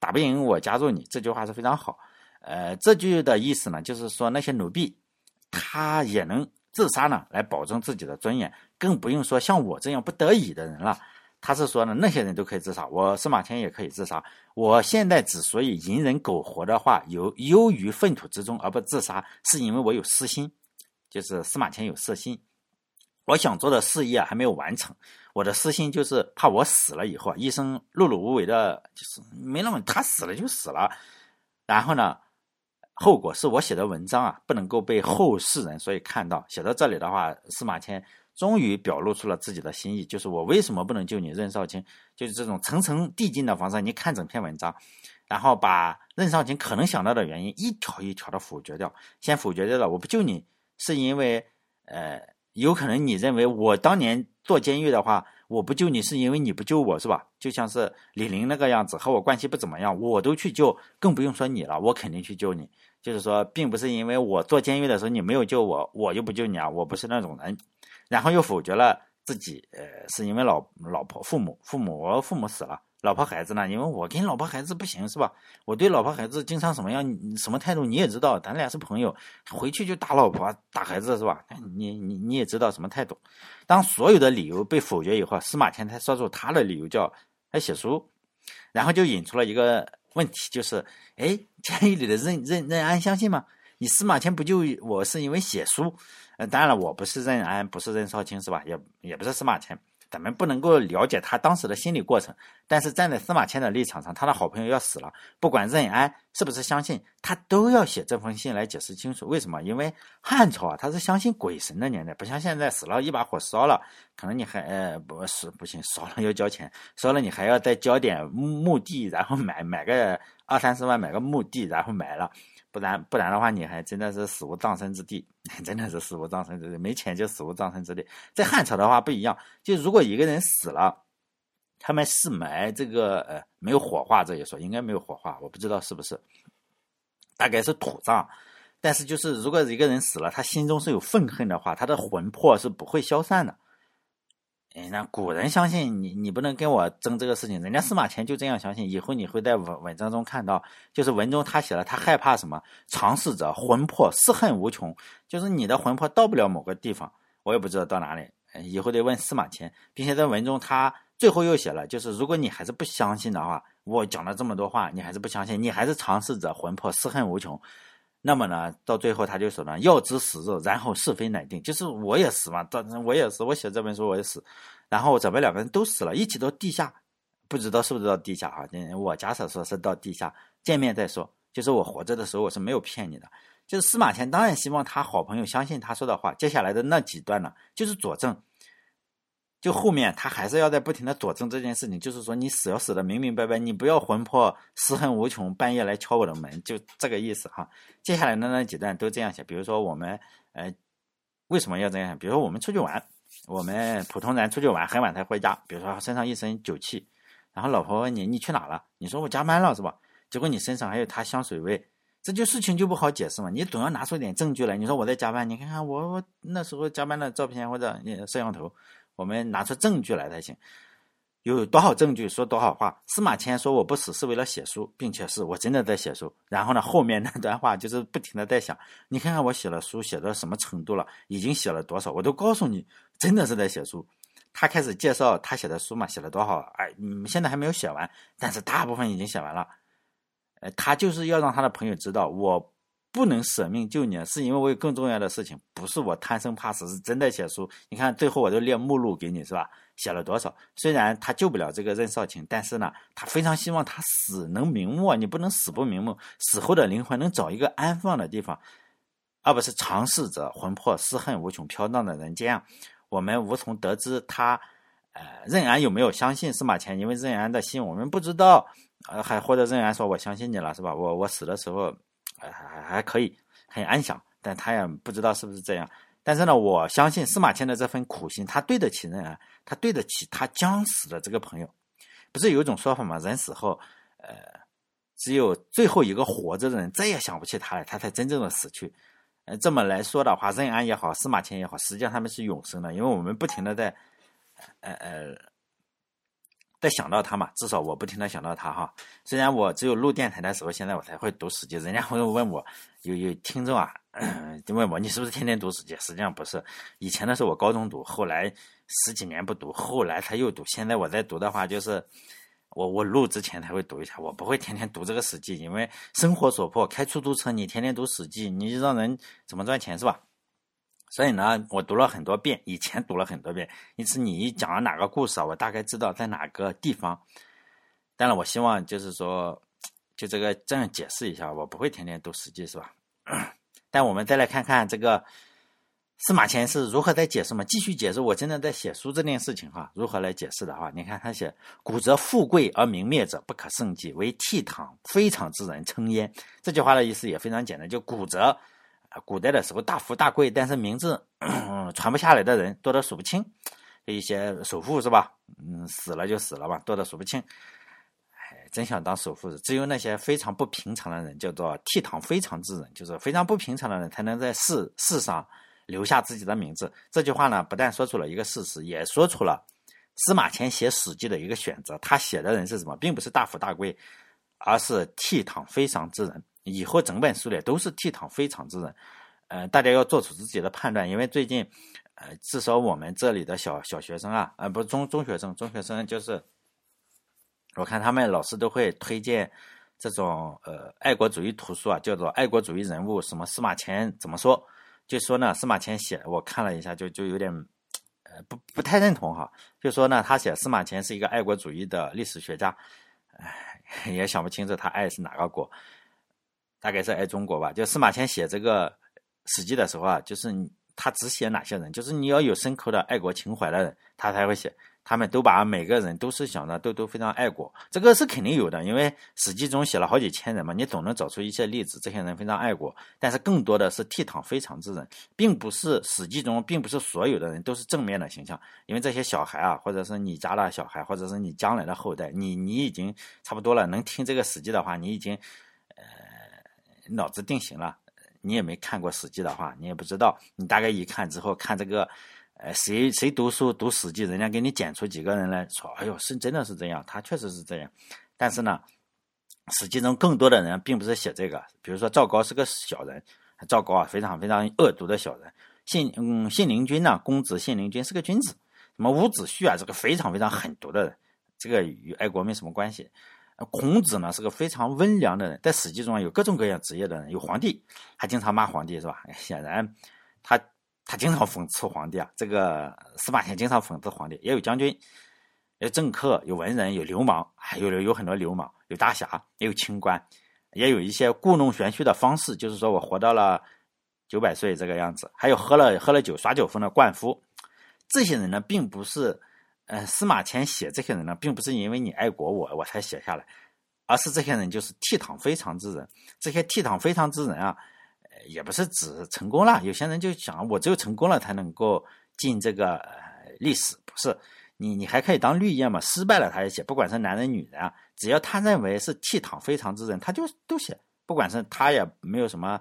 打不赢我加入你。这句话是非常好。呃，这句的意思呢，就是说那些奴婢，他也能自杀呢，来保证自己的尊严，更不用说像我这样不得已的人了。他是说呢，那些人都可以自杀，我司马迁也可以自杀。我现在之所以隐忍苟活的话，有忧于粪土之中而不自杀，是因为我有私心，就是司马迁有私心。我想做的事业还没有完成，我的私心就是怕我死了以后啊，一生碌碌无为的，就是没那么他死了就死了。然后呢，后果是我写的文章啊不能够被后世人所以看到。写到这里的话，司马迁。终于表露出了自己的心意，就是我为什么不能救你任少卿？就是这种层层递进的方式，你看整篇文章，然后把任少卿可能想到的原因一条一条的否决掉。先否决掉了，我不救你是因为，呃，有可能你认为我当年坐监狱的话，我不救你是因为你不救我是吧？就像是李玲那个样子，和我关系不怎么样，我都去救，更不用说你了，我肯定去救你。就是说，并不是因为我坐监狱的时候你没有救我，我就不救你啊，我不是那种人。然后又否决了自己，呃，是因为老老婆、父母、父母，我父母死了，老婆孩子呢？因为我跟老婆孩子不行，是吧？我对老婆孩子经常什么样、什么态度你也知道，咱俩是朋友，回去就打老婆、打孩子，是吧？你你你也知道什么态度。当所有的理由被否决以后，司马迁才说出他的理由，叫他写书，然后就引出了一个问题，就是，哎，监狱里的任任任安相信吗？你司马迁不就我是因为写书，呃，当然了，我不是任安，不是任少卿，是吧？也也不是司马迁，咱们不能够了解他当时的心理过程。但是站在司马迁的立场上，他的好朋友要死了，不管任安是不是相信，他都要写这封信来解释清楚为什么？因为汉朝啊，他是相信鬼神的年代，不像现在死了一把火烧了，可能你还呃不是不行，烧了要交钱，烧了你还要再交点墓地，然后买买个二三十万买个墓地，然后埋了。不然不然的话，你还真的是死无葬身之地，真的是死无葬身之地，没钱就死无葬身之地。在汉朝的话不一样，就如果一个人死了，他们是埋这个呃没有火化，这一说应该没有火化，我不知道是不是，大概是土葬。但是就是如果一个人死了，他心中是有愤恨的话，他的魂魄是不会消散的。哎，那古人相信你，你不能跟我争这个事情。人家司马迁就这样相信。以后你会在文文章中看到，就是文中他写了，他害怕什么？尝试者魂魄失恨无穷，就是你的魂魄到不了某个地方，我也不知道到哪里。以后得问司马迁，并且在文中他最后又写了，就是如果你还是不相信的话，我讲了这么多话，你还是不相信，你还是尝试者魂魄失恨无穷。那么呢，到最后他就说呢，要知死日，然后是非乃定。就是我也死嘛，当我也是，我写这本书我也死，然后咱们两个人都死了，一起到地下，不知道是不是到地下啊？我假设说是到地下见面再说。就是我活着的时候我是没有骗你的。就是司马迁当然希望他好朋友相信他说的话。接下来的那几段呢，就是佐证。就后面他还是要在不停的佐证这件事情，就是说你死要死的明明白白，你不要魂魄失恨无穷，半夜来敲我的门，就这个意思哈。接下来的那几段都这样写，比如说我们呃为什么要这样？比如说我们出去玩，我们普通人出去玩很晚才回家，比如说身上一身酒气，然后老婆问你你去哪了？你说我加班了是吧？结果你身上还有她香水味，这就事情就不好解释嘛。你总要拿出点证据来。你说我在加班，你看看我我那时候加班的照片或者摄像头，我们拿出证据来才行。有多少证据说多少话？司马迁说我不死是为了写书，并且是我真的在写书。然后呢，后面那段话就是不停的在想，你看看我写了书写到什么程度了，已经写了多少，我都告诉你，真的是在写书。他开始介绍他写的书嘛，写了多少？哎，嗯，现在还没有写完，但是大部分已经写完了。呃，他就是要让他的朋友知道，我不能舍命救你，是因为我有更重要的事情，不是我贪生怕死，是真的写书。你看最后我都列目录给你，是吧？写了多少？虽然他救不了这个任少卿，但是呢，他非常希望他死能瞑目。你不能死不瞑目，死后的灵魂能找一个安放的地方，而不是尝试者魂魄失恨无穷飘荡的人间。我们无从得知他，呃，任安有没有相信司马迁？因为任安的心我们不知道，呃，还或者任安说我相信你了，是吧？我我死的时候，还还还可以很安详，但他也不知道是不是这样。但是呢，我相信司马迁的这份苦心，他对得起任安，他对得起他将死的这个朋友。不是有一种说法吗？人死后，呃，只有最后一个活着的人再也想不起他来，他才真正的死去。呃，这么来说的话，任安也好，司马迁也好，实际上他们是永生的，因为我们不停的在，呃呃，在想到他嘛。至少我不停的想到他哈。虽然我只有录电台的时候，现在我才会读《史记》，人家会问我，有有听众啊。就问我你是不是天天读史记？实际上不是，以前的时候我高中读，后来十几年不读，后来他又读。现在我在读的话，就是我我录之前才会读一下，我不会天天读这个史记，因为生活所迫，开出租车你天天读史记，你让人怎么赚钱是吧？所以呢，我读了很多遍，以前读了很多遍，因此你一讲哪个故事啊，我大概知道在哪个地方。当然，我希望就是说，就这个这样解释一下，我不会天天读史记是吧？但我们再来看看这个司马迁是如何在解释嘛？继续解释，我真的在写书这件事情哈，如何来解释的话，你看他写：“古则富贵而明灭者不可胜计，为倜傥非常之人称焉。”这句话的意思也非常简单，就古则，古代的时候大富大贵，但是名字传不下来的人多得数不清，一些首富是吧？嗯，死了就死了吧，多得数不清。哎真想当首富，只有那些非常不平常的人，叫做倜傥非常之人，就是非常不平常的人，才能在世世上留下自己的名字。这句话呢，不但说出了一个事实，也说出了司马迁写《史记》的一个选择。他写的人是什么，并不是大富大贵，而是倜傥非常之人。以后整本书里都是倜傥非常之人。呃，大家要做出自己的判断，因为最近，呃，至少我们这里的小小学生啊，呃，不是中中学生，中学生就是。我看他们老师都会推荐这种呃爱国主义图书啊，叫做爱国主义人物，什么司马迁怎么说？就说呢，司马迁写，我看了一下，就就有点呃不不太认同哈。就说呢，他写司马迁是一个爱国主义的历史学家，唉，也想不清楚他爱是哪个国，大概是爱中国吧。就司马迁写这个《史记》的时候啊，就是他只写哪些人？就是你要有深刻的爱国情怀的人，他才会写。他们都把每个人都是想的都都非常爱国，这个是肯定有的，因为《史记》中写了好几千人嘛，你总能找出一些例子，这些人非常爱国。但是更多的是倜傥非常之人，并不是《史记》中并不是所有的人都是正面的形象，因为这些小孩啊，或者是你家的小孩，或者是你将来的后代，你你已经差不多了，能听这个《史记》的话，你已经脑子定型了。你也没看过《史记》的话，你也不知道，你大概一看之后看这个。呃，谁谁读书读《史记》，人家给你剪出几个人来说，哎呦，是真的是这样，他确实是这样。但是呢，《史记》中更多的人并不是写这个，比如说赵高是个小人，赵高啊非常非常恶毒的小人。信嗯信陵君呢，公子信陵君是个君子。什么伍子胥啊，这个非常非常狠毒的人，这个与爱国没什么关系。孔子呢是个非常温良的人，在《史记》中有各种各样职业的人，有皇帝，还经常骂皇帝是吧？显然他。他经常讽刺皇帝啊，这个司马迁经常讽刺皇帝，也有将军，有政客，有文人，有流氓，还有有很多流氓，有大侠，也有清官，也有一些故弄玄虚的方式，就是说我活到了九百岁这个样子，还有喝了喝了酒耍酒疯的灌夫，这些人呢，并不是，呃，司马迁写这些人呢，并不是因为你爱国我我才写下来，而是这些人就是倜傥非常之人，这些倜傥非常之人啊。也不是指成功了，有些人就想，我只有成功了才能够进这个历史，不是你你还可以当绿叶嘛，失败了他也写，不管是男人女人啊，只要他认为是倜傥非常之人，他就都写，不管是他也没有什么。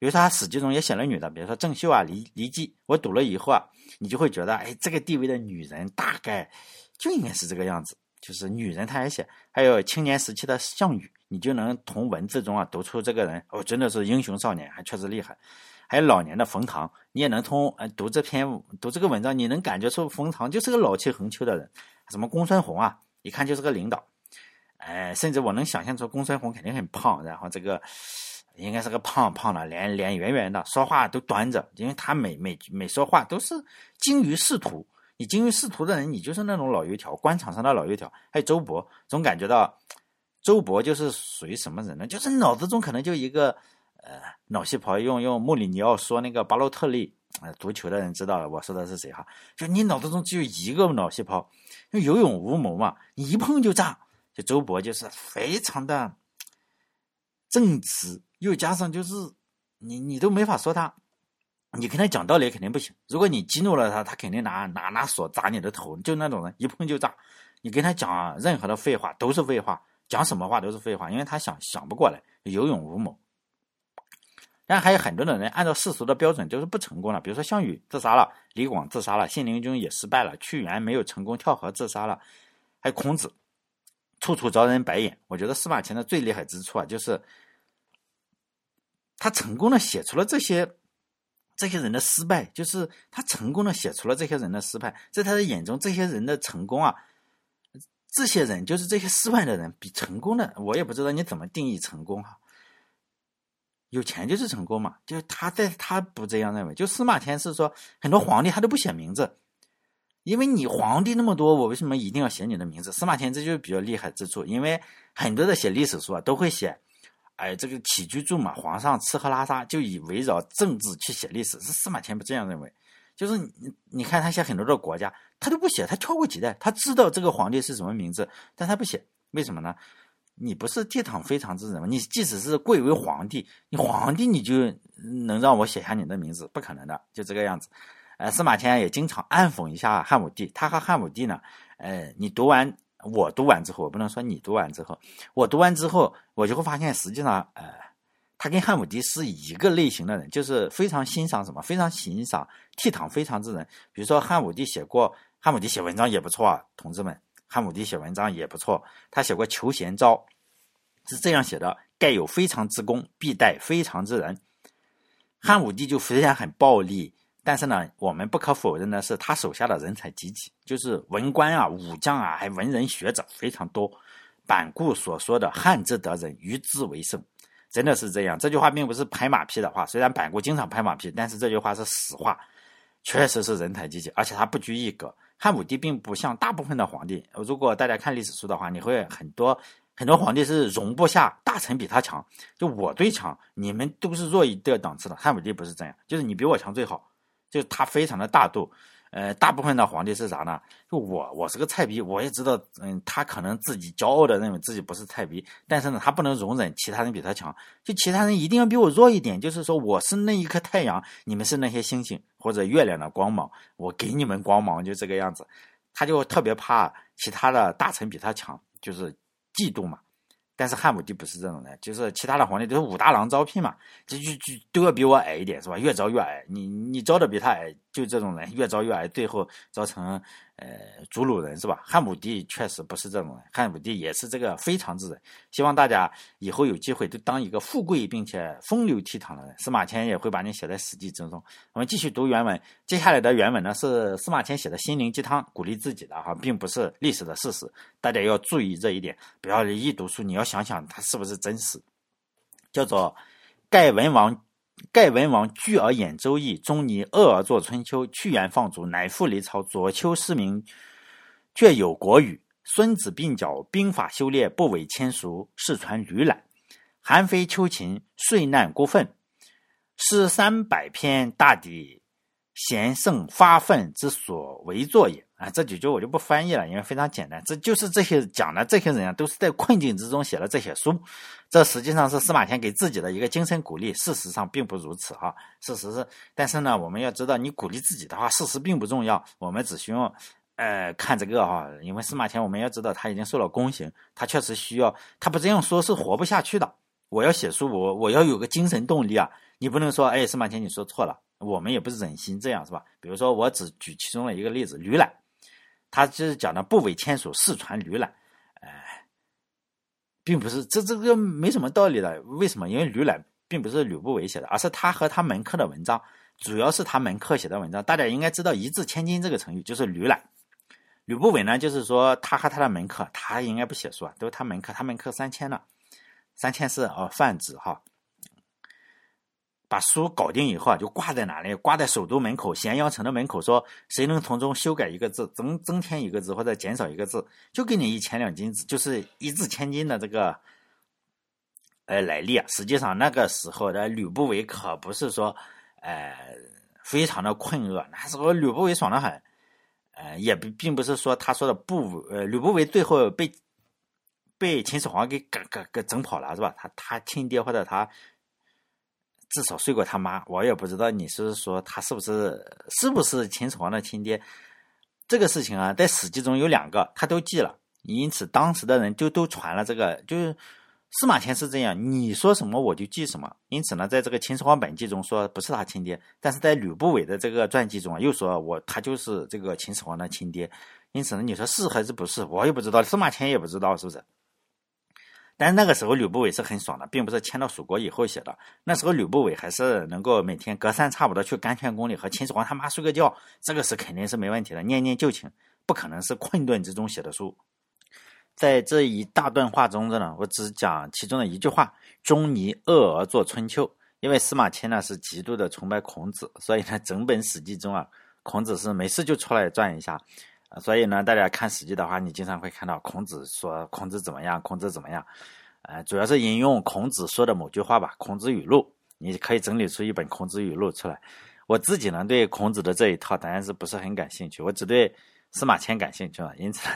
比如说，他《史记》中也写了女的，比如说郑袖啊、骊骊姬。我读了以后啊，你就会觉得，哎，这个地位的女人大概就应该是这个样子，就是女人，他也写。还有青年时期的项羽，你就能从文字中啊读出这个人哦，真的是英雄少年，还确实厉害。还有老年的冯唐，你也能从呃读这篇读这个文章，你能感觉出冯唐就是个老气横秋的人。什么公孙弘啊，一看就是个领导，哎，甚至我能想象出公孙弘肯定很胖，然后这个。应该是个胖胖的，脸脸圆圆的，说话都端着，因为他每每每说话都是精于仕途。你精于仕途的人，你就是那种老油条，官场上的老油条。还有周勃，总感觉到周勃就是属于什么人呢？就是脑子中可能就一个呃脑细胞。用用穆里尼奥说那个巴洛特利，呃，足球的人知道了，我说的是谁哈？就你脑子中只有一个脑细胞，有勇无谋嘛，你一碰就炸。就周勃就是非常的正直。又加上就是你，你都没法说他，你跟他讲道理肯定不行。如果你激怒了他，他肯定拿拿拿锁砸你的头，就那种人一碰就炸。你跟他讲任何的废话都是废话，讲什么话都是废话，因为他想想不过来，有勇无谋。但还有很多的人按照世俗的标准就是不成功了，比如说项羽自杀了，李广自杀了，信陵君也失败了，屈原没有成功跳河自杀了，还有孔子处处遭人白眼。我觉得司马迁的最厉害之处啊，就是。他成功的写出了这些这些人的失败，就是他成功的写出了这些人的失败，在他的眼中，这些人的成功啊，这些人就是这些失败的人比成功的，我也不知道你怎么定义成功哈。有钱就是成功嘛，就是他在他不这样认为，就司马迁是说很多皇帝他都不写名字，因为你皇帝那么多，我为什么一定要写你的名字？司马迁这就是比较厉害之处，因为很多的写历史书啊都会写。哎，这个起居住嘛，皇上吃喝拉撒就以围绕政治去写历史，是司马迁不这样认为。就是你你看他写很多的国家，他都不写，他跳过几代，他知道这个皇帝是什么名字，但他不写，为什么呢？你不是倜傥非常之人吗？你即使是贵为皇帝，你皇帝你就能让我写下你的名字？不可能的，就这个样子。呃，司马迁也经常暗讽一下汉武帝，他和汉武帝呢，呃，你读完。我读完之后，我不能说你读完之后，我读完之后，我就会发现，实际上，呃，他跟汉武帝是一个类型的人，就是非常欣赏什么，非常欣赏倜傥非常之人。比如说，汉武帝写过，汉武帝写文章也不错啊，同志们，汉武帝写文章也不错。他写过《求贤招》，是这样写的：盖有非常之功，必待非常之人。汉武帝就虽然很暴力。但是呢，我们不可否认的是，他手下的人才济济，就是文官啊、武将啊，还文人学者非常多。板固所说的“汉之得人，与之为胜”，真的是这样。这句话并不是拍马屁的话，虽然板固经常拍马屁，但是这句话是实话，确实是人才济济，而且他不拘一格。汉武帝并不像大部分的皇帝，如果大家看历史书的话，你会很多很多皇帝是容不下大臣比他强，就我最强，你们都是弱一个档次的。汉武帝不是这样，就是你比我强最好。就他非常的大度，呃，大部分的皇帝是啥呢？就我，我是个菜逼，我也知道，嗯，他可能自己骄傲的认为自己不是菜逼，但是呢，他不能容忍其他人比他强，就其他人一定要比我弱一点，就是说我是那一颗太阳，你们是那些星星或者月亮的光芒，我给你们光芒，就这个样子，他就特别怕其他的大臣比他强，就是嫉妒嘛。但是汉武帝不是这种人，就是其他的皇帝都是武大郎招聘嘛，就就就都要比我矮一点，是吧？越招越矮，你你招的比他矮，就这种人越招越矮，最后招成。呃，主鲁人是吧？汉武帝确实不是这种人，汉武帝也是这个非常之人。希望大家以后有机会都当一个富贵并且风流倜傥的人。司马迁也会把你写在史记之中。我们继续读原文，接下来的原文呢是司马迁写的心灵鸡汤，鼓励自己的哈，并不是历史的事实。大家要注意这一点，不要一读书你要想想它是不是真实。叫做盖文王。盖文王聚而演周易，仲尼恶而作春秋，屈原放逐，乃复离朝，左丘失明，却有国语。孙子鬓角，兵法修炼，不为千俗，世传吕览。韩非秋秦，岁难孤愤。诗三百篇，大抵贤圣发愤之所为作也。啊，这几句我就不翻译了，因为非常简单。这就是这些讲的这些人啊，都是在困境之中写了这些书。这实际上是司马迁给自己的一个精神鼓励。事实上并不如此哈，事实是，但是呢，我们要知道，你鼓励自己的话，事实并不重要。我们只需要，呃，看这个哈，因为司马迁我们要知道他已经受了宫刑，他确实需要，他不这样说是活不下去的。我要写书，我我要有个精神动力啊！你不能说，哎，司马迁你说错了，我们也不忍心这样，是吧？比如说，我只举其中的一个例子，吕览，他就是讲的不韦签署，世传吕览，并不是这这个没什么道理的。为什么？因为吕览并不是吕不韦写的，而是他和他门客的文章，主要是他门客写的文章。大家应该知道“一字千金”这个成语，就是吕览。吕不韦呢，就是说他和他的门客，他应该不写书啊，都是他门客，他门客三千了。三千是哦，泛指哈，把书搞定以后啊，就挂在哪里？挂在首都门口，咸阳城的门口，说谁能从中修改一个字，增增添一个字或者减少一个字，就给你一千两金子，就是一掷千金的这个，呃，来历啊。实际上那个时候的吕不韦可不是说，呃，非常的困厄，那时候吕不韦爽的很，呃，也并并不是说他说的不，呃，吕不韦最后被。被秦始皇给给给给整跑了是吧？他他亲爹或者他至少睡过他妈，我也不知道你是说他是不是是不是秦始皇的亲爹？这个事情啊，在史记中有两个，他都记了，因此当时的人就都传了这个，就是司马迁是这样，你说什么我就记什么。因此呢，在这个秦始皇本纪中说不是他亲爹，但是在吕不韦的这个传记中，又说我他就是这个秦始皇的亲爹。因此呢，你说是还是不是，我也不知道，司马迁也不知道，是不是？但是那个时候吕不韦是很爽的，并不是迁到蜀国以后写的。那时候吕不韦还是能够每天隔三差五的去甘泉宫里和秦始皇他妈睡个觉，这个是肯定是没问题的，念念旧情，不可能是困顿之中写的书。在这一大段话中呢，我只讲其中的一句话：“仲尼厄而作春秋。”因为司马迁呢是极度的崇拜孔子，所以呢整本史记中啊，孔子是没事就出来转一下。所以呢，大家看《史记》的话，你经常会看到孔子说孔子怎么样，孔子怎么样，呃，主要是引用孔子说的某句话吧，《孔子语录》，你可以整理出一本《孔子语录》出来。我自己呢，对孔子的这一套当然是不是很感兴趣，我只对司马迁感兴趣了。因此，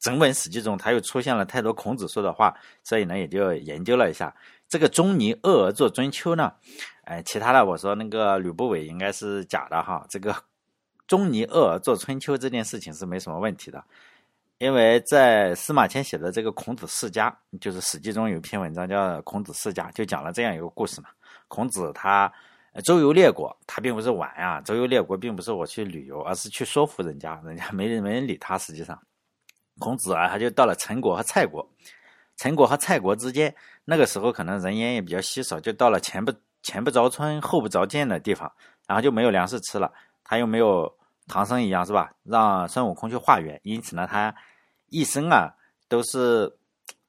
整本《史记》中他又出现了太多孔子说的话，所以呢，也就研究了一下这个“仲尼厄而作春秋”呢。哎，其他的我说那个吕不韦应该是假的哈，这个。仲尼厄做春秋这件事情是没什么问题的，因为在司马迁写的这个《孔子世家》，就是《史记》中有一篇文章叫《孔子世家》，就讲了这样一个故事嘛。孔子他周游列国，他并不是玩啊，周游列国并不是我去旅游，而是去说服人家，人家没人没人理他。实际上，孔子啊，他就到了陈国和蔡国，陈国和蔡国之间，那个时候可能人烟也比较稀少，就到了前不前不着村后不着店的地方，然后就没有粮食吃了，他又没有。唐僧一样是吧？让孙悟空去化缘，因此呢，他一生啊都是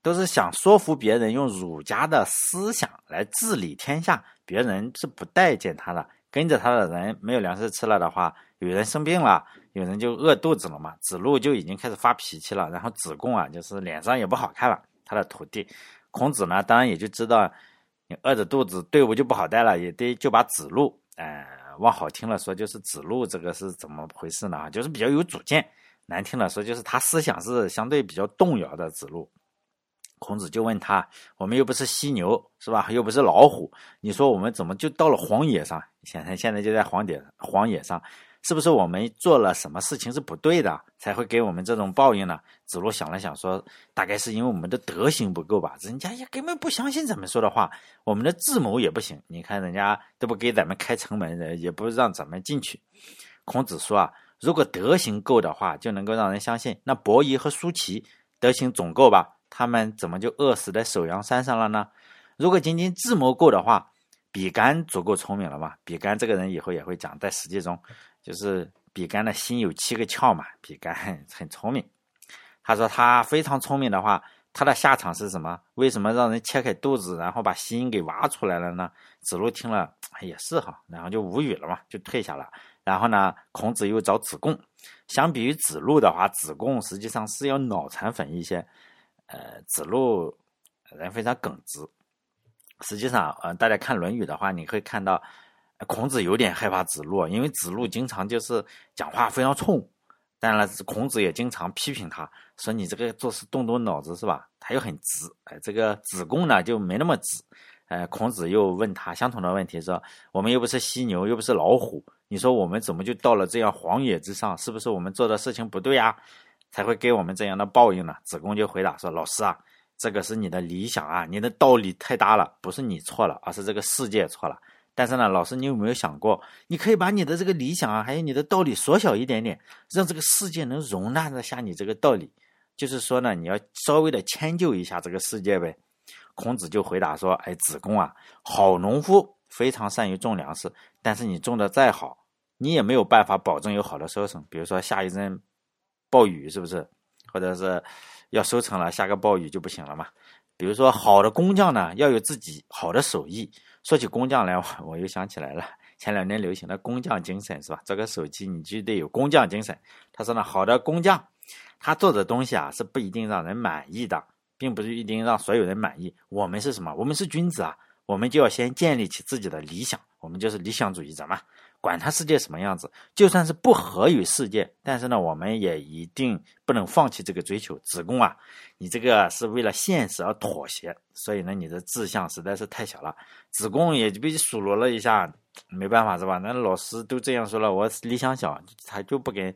都是想说服别人用儒家的思想来治理天下，别人是不待见他的。跟着他的人没有粮食吃了的话，有人生病了，有人就饿肚子了嘛。子路就已经开始发脾气了，然后子贡啊就是脸上也不好看了。他的徒弟孔子呢，当然也就知道你饿着肚子，队伍就不好带了，也得就把子路哎。往好听了说，就是指路这个是怎么回事呢？就是比较有主见；难听了说，就是他思想是相对比较动摇的。指路，孔子就问他：“我们又不是犀牛，是吧？又不是老虎，你说我们怎么就到了荒野上？显然现在就在荒野荒野上。”是不是我们做了什么事情是不对的，才会给我们这种报应呢？子路想了想说：“大概是因为我们的德行不够吧，人家也根本不相信咱们说的话，我们的智谋也不行。你看人家都不给咱们开城门，也不让咱们进去。”孔子说：“啊，如果德行够的话，就能够让人相信。那伯夷和叔齐德行总够吧？他们怎么就饿死在首阳山上了呢？如果仅仅智谋够的话，比干足够聪明了吧？比干这个人以后也会讲，在史记中。”就是比干的心有七个窍嘛，比干 很聪明。他说他非常聪明的话，他的下场是什么？为什么让人切开肚子，然后把心给挖出来了呢？子路听了也是哈，然后就无语了嘛，就退下了。然后呢，孔子又找子贡。相比于子路的话，子贡实际上是要脑残粉一些。呃，子路人非常耿直。实际上，呃，大家看《论语》的话，你会看到。孔子有点害怕子路，因为子路经常就是讲话非常冲，当然了，孔子也经常批评他，说你这个做事动动脑子是吧？他又很直，哎，这个子贡呢就没那么直。哎，孔子又问他相同的问题，说我们又不是犀牛，又不是老虎，你说我们怎么就到了这样荒野之上？是不是我们做的事情不对呀，才会给我们这样的报应呢？子贡就回答说：“老师啊。”这个是你的理想啊，你的道理太大了，不是你错了，而是这个世界错了。但是呢，老师，你有没有想过，你可以把你的这个理想啊，还有你的道理缩小一点点，让这个世界能容纳得下你这个道理。就是说呢，你要稍微的迁就一下这个世界呗。孔子就回答说：“哎，子贡啊，好农夫非常善于种粮食，但是你种的再好，你也没有办法保证有好的收成。比如说下一阵暴雨，是不是？或者是？”要收成了，下个暴雨就不行了嘛。比如说，好的工匠呢，要有自己好的手艺。说起工匠来，我我又想起来了，前两年流行的工匠精神是吧？这个手机你就得有工匠精神。他说呢，好的工匠，他做的东西啊是不一定让人满意的，并不是一定让所有人满意。我们是什么？我们是君子啊，我们就要先建立起自己的理想，我们就是理想主义者嘛。管他世界什么样子，就算是不合于世界，但是呢，我们也一定不能放弃这个追求。子贡啊，你这个是为了现实而妥协，所以呢，你的志向实在是太小了。子贡也就被数落了一下，没办法是吧？那老师都这样说了，我理想小，他就不跟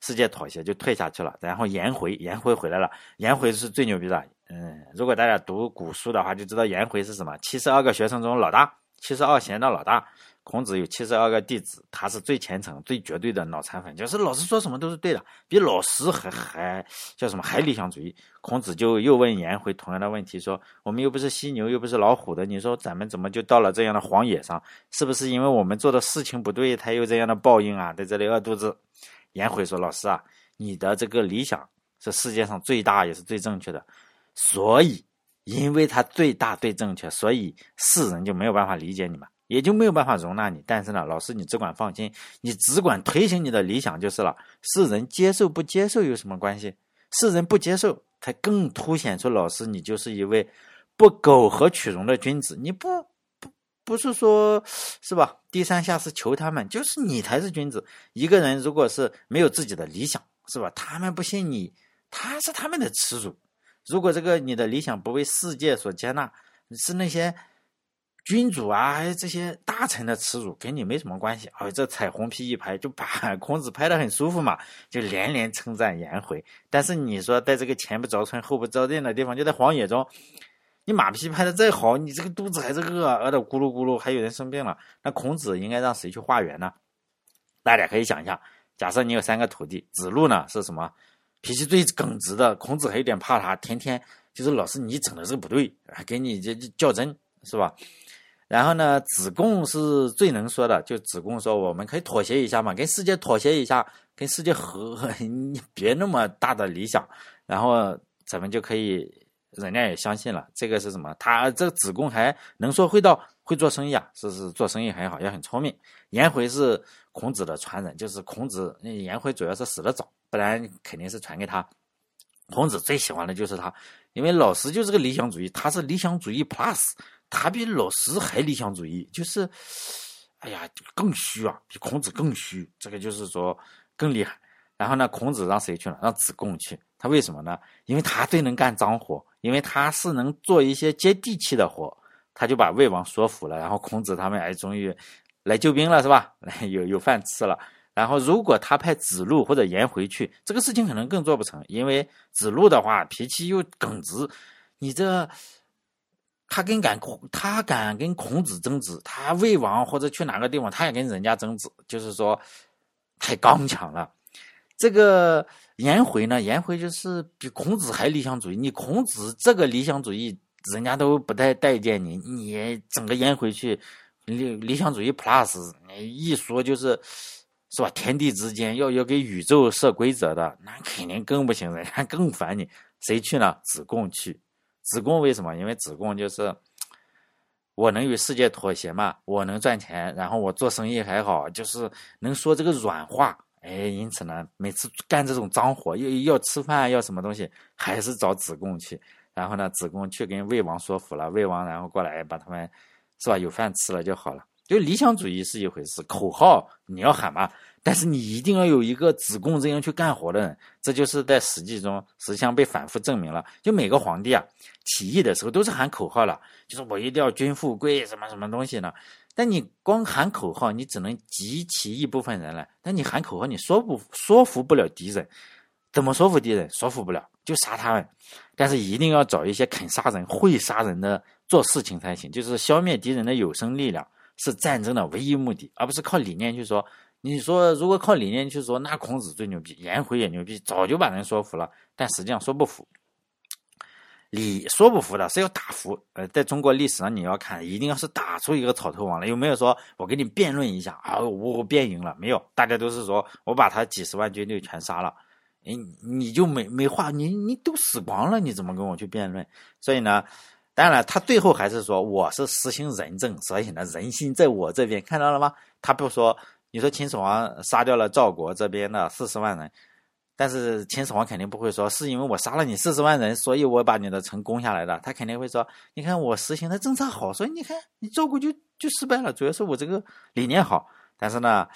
世界妥协，就退下去了。然后颜回，颜回回来了，颜回是最牛逼的。嗯，如果大家读古书的话，就知道颜回是什么，七十二个学生中老大，七十二贤的老大。孔子有七十二个弟子，他是最虔诚、最绝对的脑残粉，就是老师说什么都是对的，比老师还还叫什么还理想主义。孔子就又问颜回同样的问题，说：“我们又不是犀牛，又不是老虎的，你说咱们怎么就到了这样的荒野上？是不是因为我们做的事情不对，才有这样的报应啊？在这里饿肚子？”颜回说：“老师啊，你的这个理想是世界上最大也是最正确的，所以因为它最大最正确，所以世人就没有办法理解你们。”也就没有办法容纳你，但是呢，老师你只管放心，你只管推行你的理想就是了。世人接受不接受有什么关系？世人不接受，才更凸显出老师你就是一位不苟合取容的君子。你不不不是说，是吧？低三下四求他们，就是你才是君子。一个人如果是没有自己的理想，是吧？他们不信你，他是他们的耻辱。如果这个你的理想不为世界所接纳，是那些。君主啊，还有这些大臣的耻辱，跟你没什么关系。哎，这彩虹屁一拍，就把 孔子拍得很舒服嘛，就连连称赞颜回。但是你说，在这个前不着村后不着店的地方，就在荒野中，你马屁拍得再好，你这个肚子还是饿，饿得咕噜咕噜，还有人生病了。那孔子应该让谁去化缘呢？大家可以想一下，假设你有三个徒弟，子路呢是什么？脾气最耿直的，孔子还有点怕他，天天就是老师你整的这个不对，还给你这较真，是吧？然后呢，子贡是最能说的，就子贡说，我们可以妥协一下嘛，跟世界妥协一下，跟世界和，你别那么大的理想，然后咱们就可以，人家也相信了。这个是什么？他这个子贡还能说会道，会做生意啊，是是做生意很好，也很聪明。颜回是孔子的传人，就是孔子，颜回主要是死的早，不然肯定是传给他。孔子最喜欢的就是他，因为老师就是个理想主义，他是理想主义 plus。他比老师还理想主义，就是，哎呀，更虚啊，比孔子更虚。这个就是说更厉害。然后呢，孔子让谁去了？让子贡去。他为什么呢？因为他最能干脏活，因为他是能做一些接地气的活。他就把魏王说服了。然后孔子他们哎，终于来救兵了，是吧？有有饭吃了。然后如果他派子路或者颜回去，这个事情可能更做不成，因为子路的话脾气又耿直，你这。他跟敢，他敢跟孔子争执，他魏王或者去哪个地方，他也跟人家争执，就是说太刚强了。这个颜回呢，颜回就是比孔子还理想主义。你孔子这个理想主义，人家都不太待见你，你整个颜回去理理想主义 plus，一说就是是吧？天地之间要要给宇宙设规则的，那肯定更不行，人家更烦你。谁去呢？子贡去。子贡为什么？因为子贡就是我能与世界妥协嘛，我能赚钱，然后我做生意还好，就是能说这个软话。哎，因此呢，每次干这种脏活，要要吃饭，要什么东西，还是找子贡去。然后呢，子贡去跟魏王说服了，魏王然后过来把他们是吧，有饭吃了就好了。就理想主义是一回事，口号你要喊嘛。但是你一定要有一个子贡这样去干活的人，这就是在史记中实际上被反复证明了。就每个皇帝啊起义的时候都是喊口号了，就是我一定要君富贵什么什么东西呢？但你光喊口号，你只能集齐一部分人来，但你喊口号，你说不说服不了敌人？怎么说服敌人？说服不了，就杀他们。但是一定要找一些肯杀人、会杀人的做事情才行。就是消灭敌人的有生力量是战争的唯一目的，而不是靠理念去说。你说如果靠理念去说，那孔子最牛逼，颜回也牛逼，早就把人说服了。但实际上说不服，理说不服的是要打服。呃，在中国历史上你要看，一定要是打出一个草头王来。有没有说我跟你辩论一下啊？我我辩赢了没有？大家都是说我把他几十万军队全杀了。哎，你就没没话，你你都死光了，你怎么跟我去辩论？所以呢，当然他最后还是说我是实行仁政，所以呢人心在我这边，看到了吗？他不说。你说秦始皇杀掉了赵国这边的四十万人，但是秦始皇肯定不会说是因为我杀了你四十万人，所以我把你的城攻下来的。他肯定会说，你看我实行的政策好，所以你看你赵国就就失败了，主要是我这个理念好。但是呢。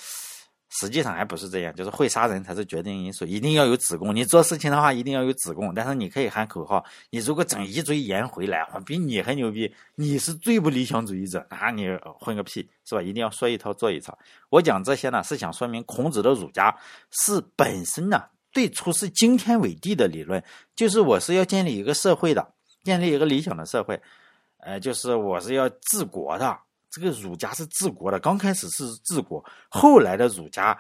实际上还不是这样，就是会杀人才是决定因素，一定要有子贡。你做事情的话一定要有子贡，但是你可以喊口号。你如果整一堆颜回来，我比你还牛逼，你是最不理想主义者，那你混个屁，是吧？一定要说一套做一套。我讲这些呢，是想说明孔子的儒家是本身呢最初是惊天伟地的理论，就是我是要建立一个社会的，建立一个理想的社会，呃，就是我是要治国的。这个儒家是治国的，刚开始是治国，后来的儒家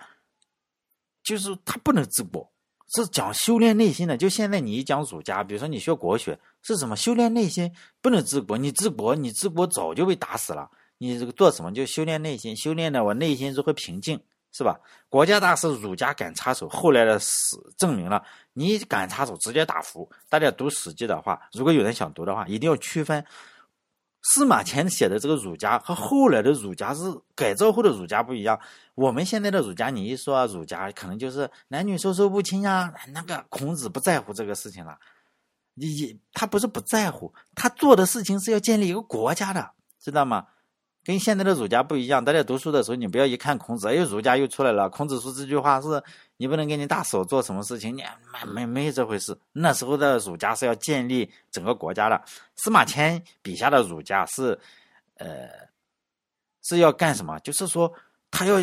就是他不能治国，是讲修炼内心的。就现在你一讲儒家，比如说你学国学是什么？修炼内心不能治国，你治国，你治国早就被打死了。你这个做什么？就修炼内心，修炼的我内心如何平静，是吧？国家大事儒家敢插手，后来的史证明了，你敢插手直接打服。大家读史记的话，如果有人想读的话，一定要区分。司马迁写的这个儒家和后来的儒家是改造后的儒家不一样。我们现在的儒家，你一说儒家，可能就是男女授受不亲呀。那个孔子不在乎这个事情了，你他不是不在乎，他做的事情是要建立一个国家的，知道吗？跟现在的儒家不一样。大家读书的时候，你不要一看孔子，哎，儒家又出来了。孔子说这句话是。你不能给你大嫂做什么事情，你没没没这回事。那时候的儒家是要建立整个国家的。司马迁笔下的儒家是，呃，是要干什么？就是说，他要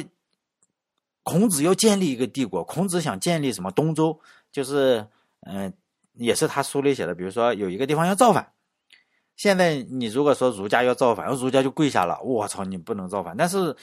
孔子要建立一个帝国。孔子想建立什么？东周，就是嗯，也是他书里写的。比如说，有一个地方要造反。现在你如果说儒家要造反，儒家就跪下了。我操，你不能造反。但是，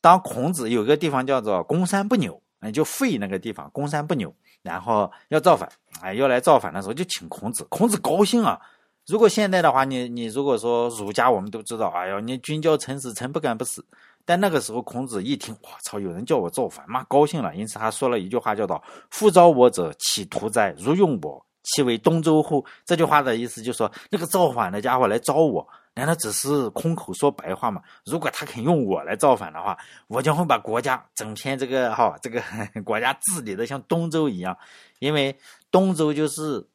当孔子有个地方叫做公山不扭。就废那个地方，公山不扭，然后要造反，哎，要来造反的时候就请孔子，孔子高兴啊。如果现在的话，你你如果说儒家，我们都知道，哎呦，你君叫臣死，臣不敢不死。但那个时候，孔子一听，我操，有人叫我造反，妈高兴了。因此他说了一句话，叫做“夫招我者，岂徒哉？如用我，其为东周乎？”这句话的意思就是说，那个造反的家伙来招我。难道只是空口说白话吗？如果他肯用我来造反的话，我将会把国家整片这个哈这个 国家治理的像东周一样，因为东周就是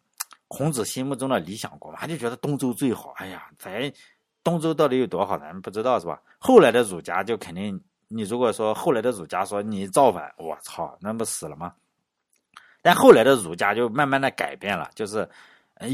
孔子心目中的理想国嘛，他就觉得东周最好。哎呀，咱东周到底有多好，咱们不知道是吧？后来的儒家就肯定，你如果说后来的儒家说你造反，我操，那不死了吗？但后来的儒家就慢慢的改变了，就是。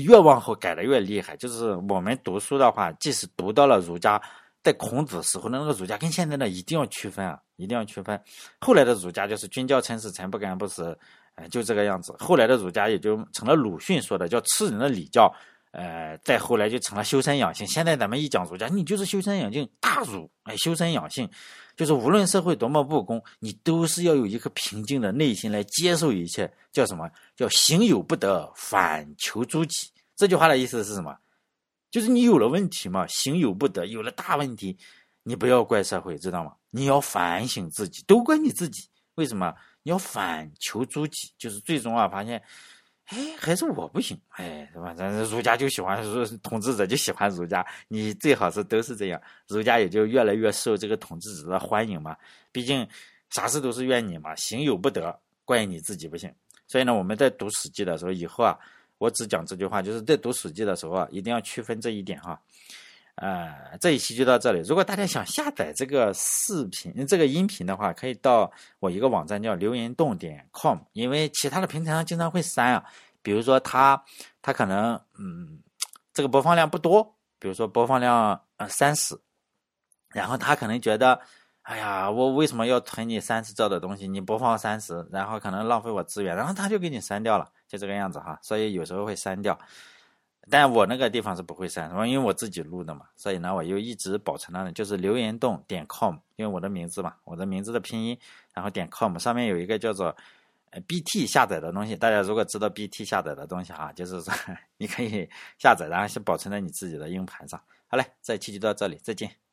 越往后改的越厉害，就是我们读书的话，即使读到了儒家，在孔子时候的那个儒家，跟现在的一定要区分啊，一定要区分。后来的儒家就是君叫臣死，臣不敢不死，哎，就这个样子。后来的儒家也就成了鲁迅说的叫吃人的礼教，呃，再后来就成了修身养性。现在咱们一讲儒家，你就是修身养性大儒，哎，修身养性。就是无论社会多么不公，你都是要有一颗平静的内心来接受一切。叫什么？叫行有不得，反求诸己。这句话的意思是什么？就是你有了问题嘛，行有不得，有了大问题，你不要怪社会，知道吗？你要反省自己，都怪你自己。为什么？你要反求诸己，就是最终啊，发现。哎，还是我不行，哎，是吧？咱儒家就喜欢儒统治者就喜欢儒家，你最好是都是这样，儒家也就越来越受这个统治者的欢迎嘛。毕竟啥事都是怨你嘛，行有不得，怪你自己不行。所以呢，我们在读《史记》的时候，以后啊，我只讲这句话，就是在读《史记》的时候啊，一定要区分这一点哈。呃，这一期就到这里。如果大家想下载这个视频、这个音频的话，可以到我一个网站叫留言洞点 com，因为其他的平台上经常会删啊。比如说他他可能嗯，这个播放量不多，比如说播放量呃三十，然后他可能觉得，哎呀，我为什么要存你三十兆的东西？你播放三十，然后可能浪费我资源，然后他就给你删掉了，就这个样子哈。所以有时候会删掉。但我那个地方是不会删，因为我自己录的嘛，所以呢，我又一直保存了，就是留言洞点 com，因为我的名字嘛，我的名字的拼音，然后点 com 上面有一个叫做 bt 下载的东西，大家如果知道 bt 下载的东西哈，就是说 你可以下载，然后是保存在你自己的硬盘上。好嘞，这期就到这里，再见。